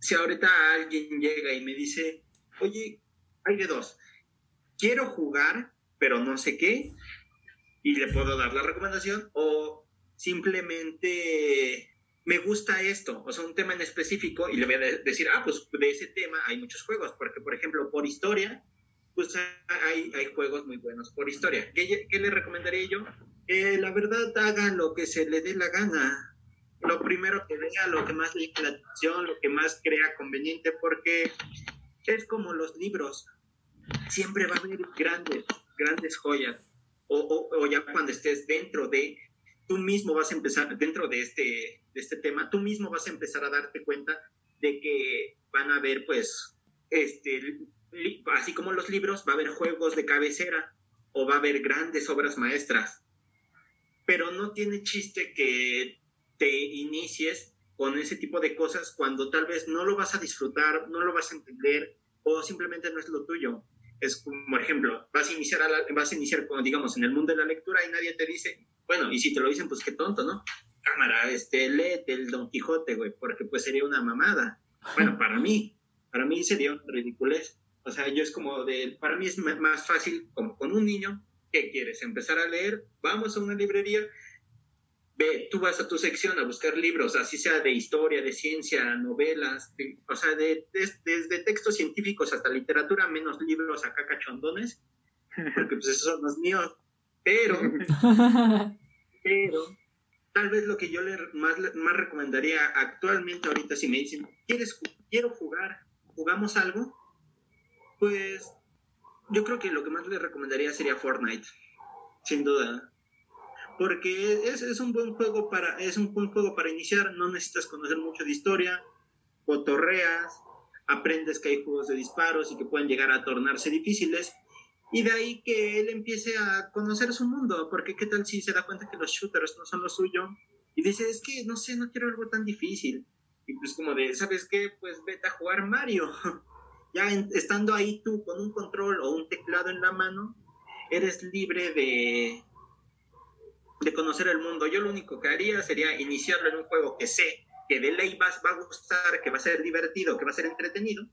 si ahorita alguien llega y me dice, oye, hay de dos, quiero jugar, pero no sé qué, y le puedo dar la recomendación, o simplemente me gusta esto, o sea, un tema en específico, y le voy a decir, ah, pues de ese tema hay muchos juegos, porque por ejemplo, por historia, pues hay, hay juegos muy buenos por historia. ¿Qué, qué le recomendaría yo? Eh, la verdad haga lo que se le dé la gana. Lo primero que vea, lo que más le la atención, lo que más crea conveniente, porque es como los libros. Siempre va a haber grandes, grandes joyas. O, o, ya cuando estés dentro de, tú mismo vas a empezar, dentro de este, de este tema, tú mismo vas a empezar a darte cuenta de que van a haber, pues, este, así como los libros, va a haber juegos de cabecera o va a haber grandes obras maestras pero no tiene chiste que te inicies con ese tipo de cosas cuando tal vez no lo vas a disfrutar, no lo vas a entender o simplemente no es lo tuyo. Es como, ejemplo, vas a iniciar, vas a iniciar como digamos, en el mundo de la lectura y nadie te dice, bueno, y si te lo dicen, pues qué tonto, ¿no? Cámara, este, léete el Don Quijote, güey, porque pues sería una mamada. Bueno, para mí, para mí sería un ridiculez. O sea, yo es como de, para mí es más fácil, como con un niño, ¿Qué quieres? ¿Empezar a leer? Vamos a una librería. Ve, tú vas a tu sección a buscar libros, así sea de historia, de ciencia, novelas, o sea, de, desde textos científicos hasta literatura, menos libros acá cachondones, porque pues esos son los míos. Pero, pero, tal vez lo que yo le más, más recomendaría actualmente ahorita, si me dicen, ¿quieres, quiero jugar, jugamos algo? Pues yo creo que lo que más le recomendaría sería Fortnite, sin duda. Porque es, es, un buen juego para, es un buen juego para iniciar, no necesitas conocer mucho de historia, cotorreas, aprendes que hay juegos de disparos y que pueden llegar a tornarse difíciles, y de ahí que él empiece a conocer su mundo, porque qué tal si se da cuenta que los shooters no son lo suyo, y dice, es que no sé, no quiero algo tan difícil. Y pues como de, ¿sabes qué? Pues vete a jugar Mario. ya estando ahí tú con un control o un teclado en la mano, eres libre de, de conocer el mundo. Yo lo único que haría sería iniciarlo en un juego que sé que de ley va, va a gustar, que va a ser divertido, que va a ser entretenido,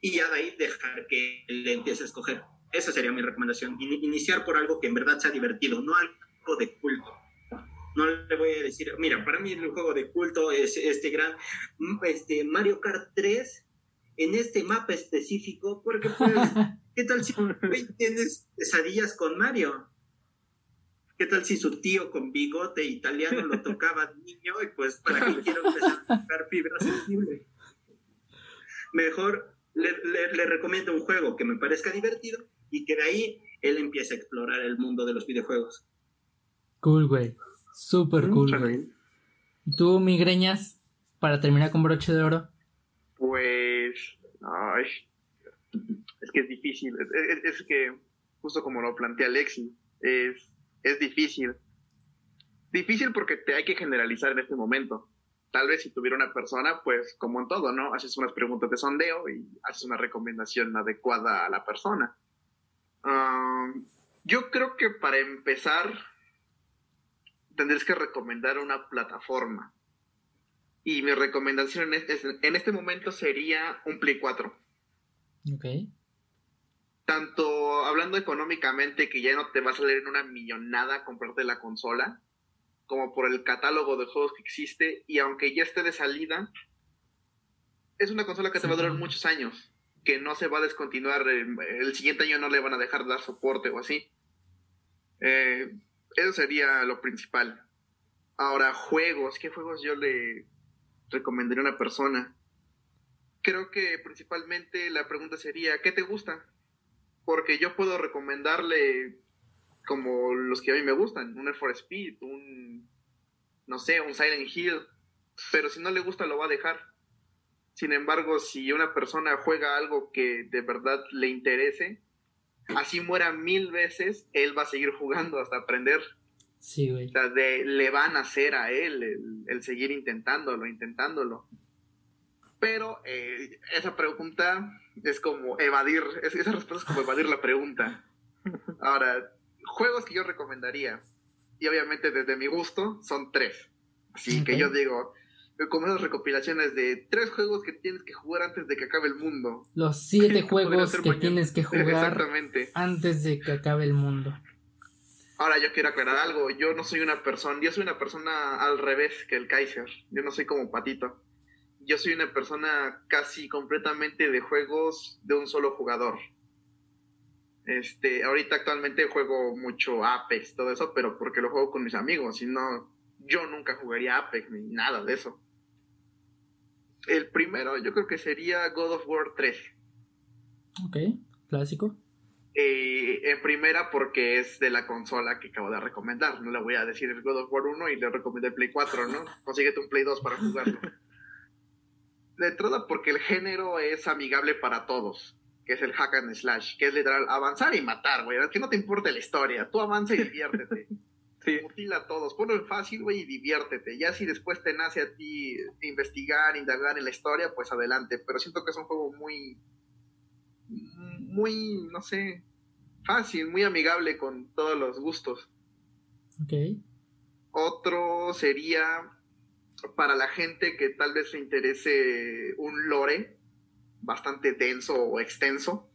y ya de ahí dejar que le empiece a escoger. Esa sería mi recomendación. iniciar por algo que en verdad sea divertido, no algo de culto. No le voy a decir, mira, para mí el juego de culto es este gran este Mario Kart 3 en este mapa específico, porque pues, ¿qué tal si tienes pesadillas con Mario? ¿Qué tal si su tío con bigote italiano lo tocaba niño y pues para qué quiero empezar a tocar fibra sensible? Mejor le, le, recomiendo un juego que me parezca divertido y que de ahí él empiece a explorar el mundo de los videojuegos. Cool, güey. Súper cool, güey. ¿Y tú, migreñas, para terminar con broche de oro? Pues. Ay, es que es difícil. Es, que, justo como lo plantea Alexi, es, es difícil. Difícil porque te hay que generalizar en este momento. Tal vez si tuviera una persona, pues como en todo, ¿no? Haces unas preguntas de sondeo y haces una recomendación adecuada a la persona. yo creo que para empezar, tendrías que recomendar una plataforma. Y mi recomendación en este, en este momento sería un Play 4. Ok. Tanto hablando económicamente, que ya no te va a salir en una millonada comprarte la consola, como por el catálogo de juegos que existe, y aunque ya esté de salida, es una consola que te va a durar muchos años, que no se va a descontinuar, el siguiente año no le van a dejar de dar soporte o así. Eh, eso sería lo principal. Ahora, juegos, ¿qué juegos yo le recomendaría a una persona? creo que principalmente la pregunta sería, ¿qué te gusta? Porque yo puedo recomendarle como los que a mí me gustan, un Air for Speed, un, no sé, un Silent Hill, pero si no le gusta lo va a dejar. Sin embargo, si una persona juega algo que de verdad le interese, así muera mil veces, él va a seguir jugando hasta aprender. Sí, güey. O sea, le van a hacer a él el, el seguir intentándolo, intentándolo. Pero eh, esa pregunta es como evadir, esa respuesta es como evadir la pregunta. Ahora, juegos que yo recomendaría, y obviamente desde mi gusto, son tres. Así que yo digo, como esas recopilaciones de tres juegos que tienes que jugar antes de que acabe el mundo. Los siete juegos que tienes que jugar antes de que acabe el mundo. Ahora yo quiero aclarar algo, yo no soy una persona, yo soy una persona al revés que el Kaiser, yo no soy como Patito yo soy una persona casi completamente de juegos de un solo jugador. Este, ahorita actualmente juego mucho Apex, todo eso, pero porque lo juego con mis amigos, si no, yo nunca jugaría Apex ni nada de eso. El primero yo creo que sería God of War 3. Ok, clásico. Eh, en primera porque es de la consola que acabo de recomendar. No le voy a decir el God of War 1 y le recomendé el Play 4, ¿no? Consíguete un Play 2 para jugarlo. De entrada porque el género es amigable para todos, que es el hack and slash, que es literal avanzar y matar, güey. Es que no te importa la historia, tú avanza y diviértete. sí. Mutila a todos, ponlo en fácil, güey, y diviértete. Ya si después te nace a ti investigar, indagar en la historia, pues adelante. Pero siento que es un juego muy, muy, no sé, fácil, muy amigable con todos los gustos. Ok. Otro sería para la gente que tal vez le interese un lore bastante denso o extenso,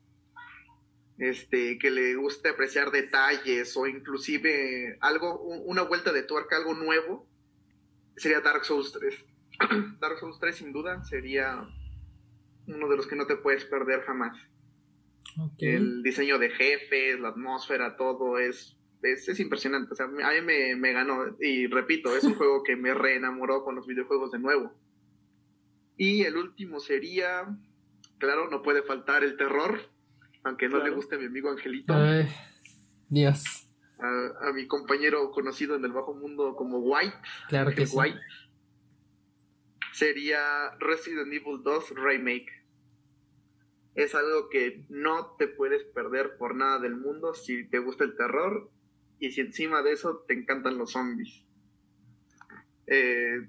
este, que le guste apreciar detalles o inclusive algo, una vuelta de tuerca, algo nuevo, sería Dark Souls 3. Dark Souls 3 sin duda sería uno de los que no te puedes perder jamás. El diseño de jefes, la atmósfera, todo es es, impresionante. O sea, a mí me, ganó. Y repito, es un juego que me reenamoró con los videojuegos de nuevo. Y el último sería, claro, no puede faltar el terror, aunque no le guste a mi amigo Angelito. Dios. A, mi compañero conocido en el bajo mundo como White. Claro que White. Sería Resident Evil 2 Remake. Es algo que no te puedes perder por nada del mundo si te gusta el terror y si encima de eso te encantan los zombies. Eh,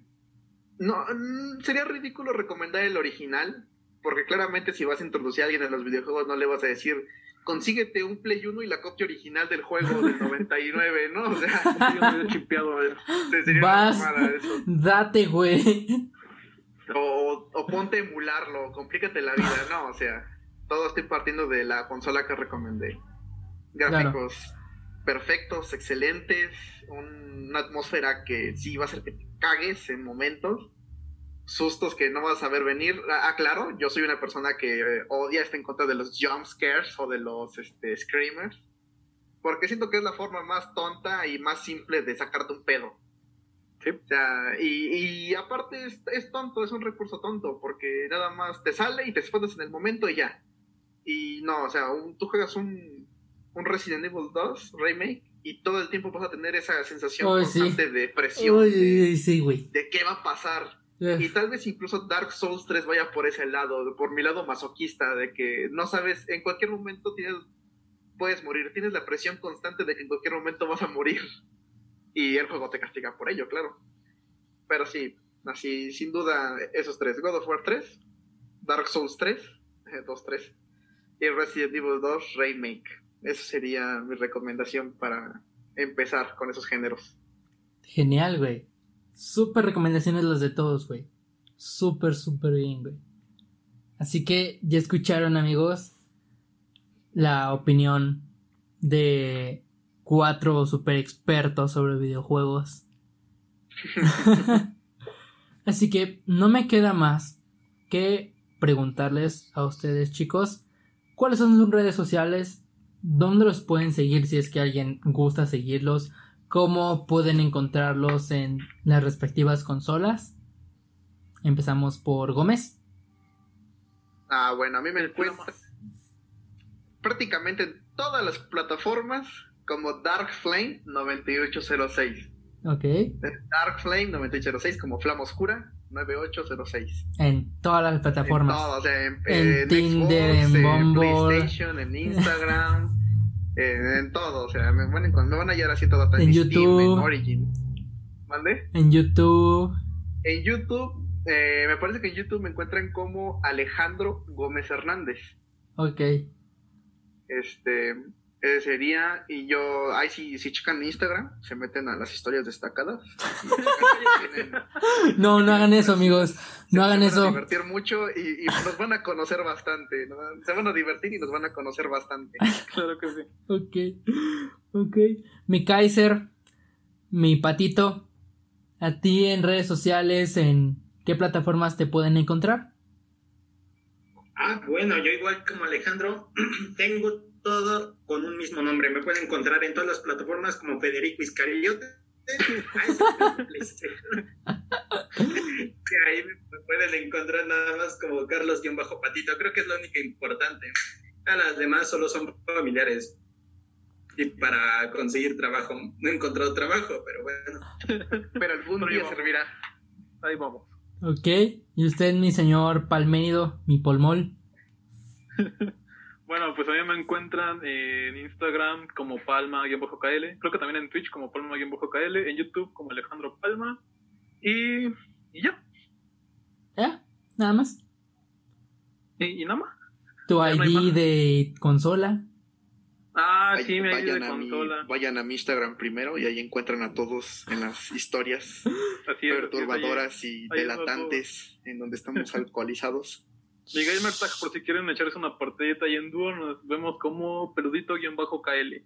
no, mm, sería ridículo recomendar el original, porque claramente si vas a introducir a alguien en los videojuegos no le vas a decir, consíguete un Play 1 y la copia original del juego del 99, ¿no? O sea, yo chipeado, vas, eso. date, güey. O, o ponte a emularlo, complícate la vida, ¿no? O sea, todo estoy partiendo de la consola que recomendé. Gráficos perfectos, excelentes, una atmósfera que sí va a ser que te cagues en momentos, sustos que no vas a ver venir. Ah, ah claro, yo soy una persona que odia estar en contra de los jump scares o de los este, screamers, porque siento que es la forma más tonta y más simple de sacarte un pedo. O sea, y, y aparte es, es, tonto, es un recurso tonto, porque nada más te sale y te escondes en el momento y ya. Y no, o sea, tú juegas un, un Resident Evil 2 remake y todo el tiempo vas a tener esa sensación constante de presión. de, sí, güey. De qué va a pasar. Y tal vez incluso Dark Souls 3 vaya por ese lado, por mi lado masoquista, de que no sabes, en cualquier momento tienes, puedes morir, tienes la presión constante de que en cualquier momento vas a morir. Y el juego te castiga por ello, claro. Pero sí, así, sin duda, esos tres: God of War 3, Dark Souls 3, 2, 3, y Resident Evil 2 Remake. Esa sería mi recomendación para empezar con esos géneros. Genial, güey. Súper recomendaciones las de todos, güey. Súper, súper bien, güey. Así que ya escucharon, amigos, la opinión de cuatro super expertos sobre videojuegos. Así que no me queda más que preguntarles a ustedes, chicos, cuáles son sus redes sociales, dónde los pueden seguir si es que alguien gusta seguirlos, cómo pueden encontrarlos en las respectivas consolas. Empezamos por Gómez. Ah, bueno, a mí me encuentras prácticamente en todas las plataformas como Dark Flame 9806. Ok. Dark Flame 9806 como Flama Oscura 9806. En todas las plataformas. En, todo, en, Tinder, en, Bumble. PlayStation, en Instagram, en, todo. O sea, me van, me van a hallar así todo. En, YouTube. en Origin. ¿Mande? En YouTube. En YouTube, eh, me parece que en YouTube me encuentran como Alejandro Gómez Hernández. Ok. Este, ese sería, y yo, ahí si, si checan Instagram, se meten a las historias destacadas. no, no hagan eso, amigos. No hagan eso. Se van a divertir mucho y, nos van a conocer bastante. Se van a divertir y nos van a conocer bastante. claro que sí. Ok, ok. Mi Kaiser, mi patito, a ti en redes sociales, ¿en qué plataformas te pueden encontrar? Ah, bueno, yo igual como Alejandro, tengo todo con un mismo nombre. Me pueden encontrar en todas las plataformas como Federico Iscariote. ahí me pueden encontrar nada más como Carlos-Patito. Creo que es lo único importante. A las demás solo son familiares. Y para conseguir trabajo, no he encontrado trabajo, pero bueno. pero algún día servirá. Ahí vamos. Ok. ¿Y usted, mi señor Palménido, mi polmol? Bueno, pues a mí me encuentran en Instagram como Palma-KL, creo que también en Twitch como Palma-KL, en YouTube como Alejandro Palma y, y ya. ¿Ya? ¿Nada más? ¿Y, nada más? ¿Tu ID de consola? Ah, sí, mi ID de consola. vayan a mi Instagram primero y ahí encuentran a todos en las historias perturbadoras y delatantes en donde estamos alcoholizados. Mi gamer tag, por si quieren echarse una partidita y en dúo, nos vemos como peludito-kl.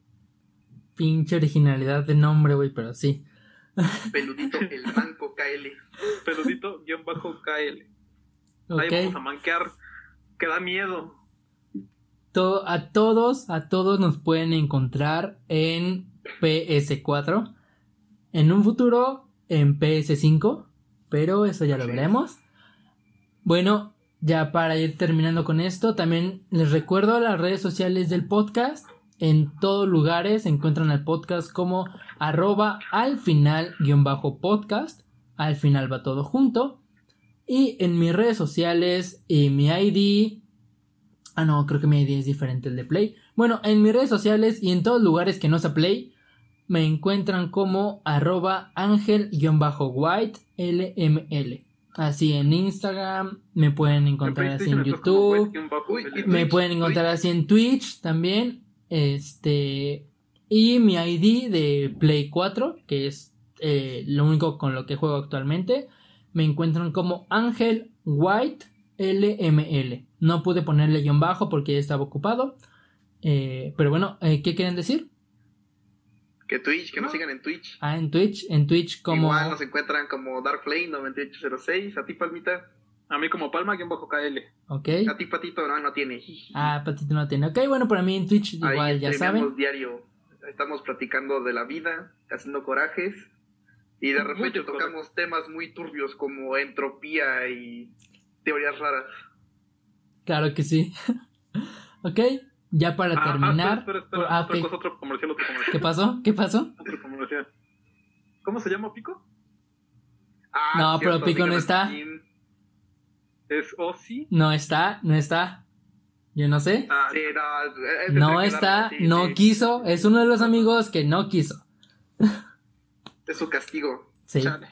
Pinche originalidad de nombre, güey, pero sí. Peludito el banco KL. Peludito-KL. Ahí vamos a manquear. Que da miedo. a todos, a todos nos pueden encontrar en PS4. En un futuro en PS5. Pero eso ya lo veremos. Bueno, ya para ir terminando con esto, también les recuerdo las redes sociales del podcast. En todos lugares encuentran el podcast como arroba al final guion bajo podcast. Al final va todo junto. Y en mis redes sociales y mi ID. Ah, no, creo que mi ID es diferente al de Play. Bueno, en mis redes sociales y en todos lugares que no sea Play, me encuentran como arroba ángel-white lml. Así en Instagram, me pueden encontrar así en YouTube, me pueden encontrar así en Twitch también. Este, y mi ID de Play 4, que es eh, lo único con lo que juego actualmente, me encuentran como Ángel White LML. No pude ponerle guion bajo porque ya estaba ocupado. Eh, pero bueno, eh, ¿qué quieren decir? Que Twitch, que nos sigan en Twitch. Ah, en Twitch, en Twitch como... Igual nos encuentran como DarkFlame9806, a ti Palmita. A mí como Palma, quien bajo KL. Ok. A ti Patito no, no tiene. Ah, Patito no tiene. Ok, bueno, para mí en Twitch igual, ya saben. diario. estamos platicando de la vida, haciendo corajes, y de repente tocamos temas muy turbios como entropía y teorías raras. Claro que sí. ok, ya para Ah, terminar. espera, espera, Ah, otra ok. cosa, otro comercial, otro comercial. ¿Qué pasó? ¿Qué pasó? Otro comercial. ¿Cómo se llama Pico? Ah, No, pero Pico no está. ¿Es Ozzy? No está, no está. Yo no sé. Ah, Sí, no, está, sí, no sí. quiso. Es uno de los amigos que no quiso. Es su castigo. Sí. Chale.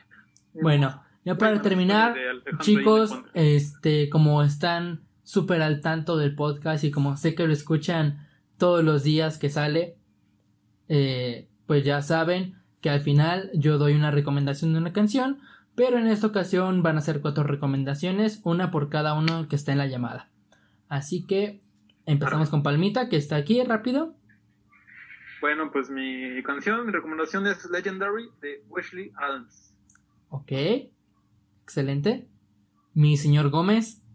Bueno, ya para Bueno, terminar, chicos, este, como están súper al tanto del podcast y como sé que lo escuchan todos los días que sale, eh, pues ya saben que al final yo doy una recomendación de una canción, pero en esta ocasión van a ser cuatro recomendaciones, una por cada uno que está en la llamada. Así que empezamos con Palmita, que está aquí rápido. Bueno, pues mi canción, mi recomendación es Legendary de Wesley Adams. Ok, excelente. Mi señor Gómez.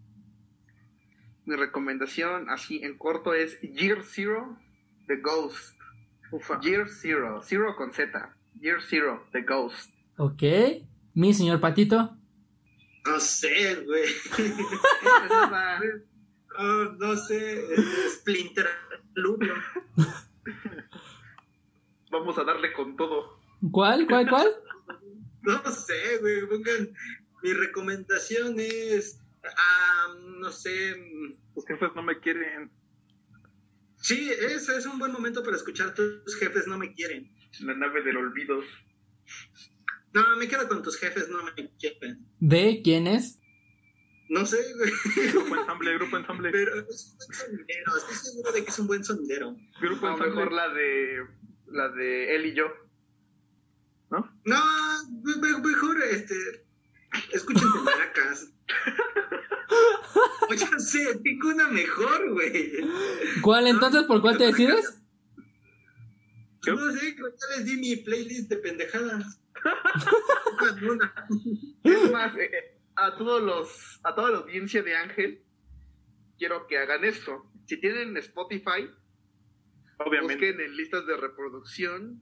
Mi recomendación, así en corto, es Year Zero, The Ghost. Ufa. Year Zero, Zero con Z. Year Zero, The Ghost. Ok. Mi señor Patito. No sé, güey. Oh, no sé, Splinter Lubio. Vamos a darle con todo. ¿Cuál? ¿Cuál? ¿Cuál? No sé, güey. Pongan. Mi recomendación es. Ah, no sé. Los jefes no me quieren. Sí, es, es un buen momento para escuchar tus jefes no me quieren. La nave del olvido. No, me quedo con tus jefes no me quieren. ¿De quién es? No sé, güey. Grupo ensamble, grupo ensamble. Pero es un buen sonidero. Estoy seguro de que es un buen sonidero. Grupo No, ensamble. mejor la de la de él y yo. ¿No? No, me- me- mejor este. Escuchen de maracas. Oye, no sé, tengo una mejor, güey. ¿Cuál entonces? ¿Por cuál te decides? ¿Qué? No sé, ya les di mi playlist de pendejadas. Es más, eh, eh, a todos los, a toda la audiencia de Ángel, quiero que hagan esto. Si tienen Spotify, Obviamente. busquen en listas de reproducción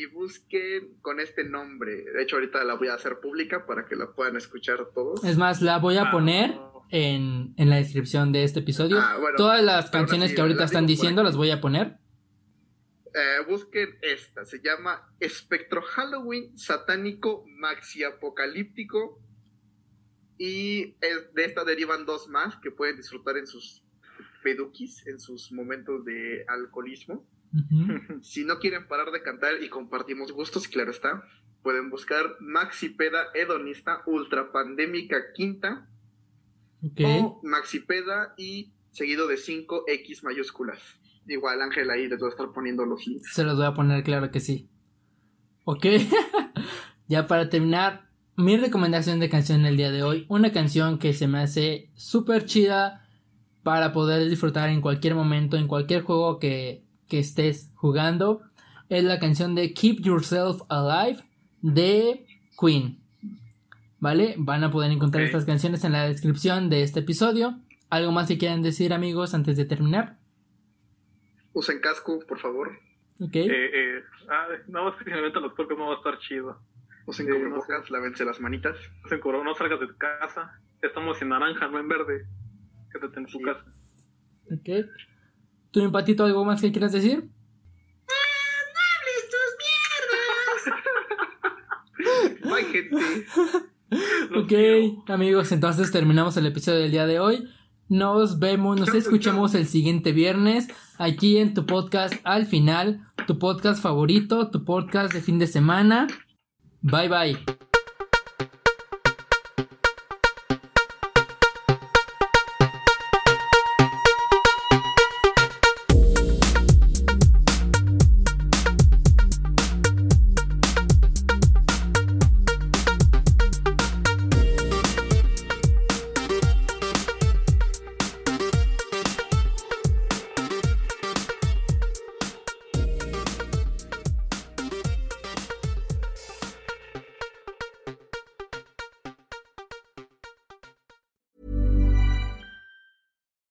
y busquen con este nombre. De hecho, ahorita la voy a hacer pública para que la puedan escuchar todos. Es más, la voy a Ah, poner no. en, en la descripción de este episodio. Ah, bueno, Todas las canciones sí, que ahorita están diciendo las voy a poner. Eh, busquen esta, se llama Espectro Halloween Satánico Maxi Apocalíptico. Y es- de esta derivan dos más que pueden disfrutar en sus pedukis, en sus momentos de alcoholismo. Si no quieren parar de cantar y compartimos gustos, claro está, pueden buscar Maxi Peda Hedonista Ultra Pandémica Quinta Ok. o Maxi Peda y seguido de 5X mayúsculas. Igual Ángel ahí les voy a estar poniendo los links. Se los voy a poner, claro que sí. Ok. ya para terminar, mi recomendación de canción el día de hoy. Una canción que se me hace súper chida para poder disfrutar en cualquier momento, en cualquier juego que, que estés jugando. Es la canción de Keep Yourself Alive de Queen. ¿Vale? Van a poder encontrar estas canciones en la descripción de este episodio. ¿Algo más que quieran decir amigos antes de terminar? Usen casco, por favor. Ok. Eh, eh, ah, no, es que si me los puercos no va a estar chido. Usen no cubrebocas, lávense las manitas. No se curó, no salgas de tu casa. Estamos en naranja, no en verde. Quédate en tu Sí. casa. Ok. ¿Tú, empatito, algo más que quieras decir? Bye, gente. Los ok, quiero. amigos, entonces terminamos el episodio del día de hoy. Nos vemos, nos escuchamos el siguiente viernes aquí en tu podcast al final, tu podcast favorito, tu podcast de fin de semana. Bye bye.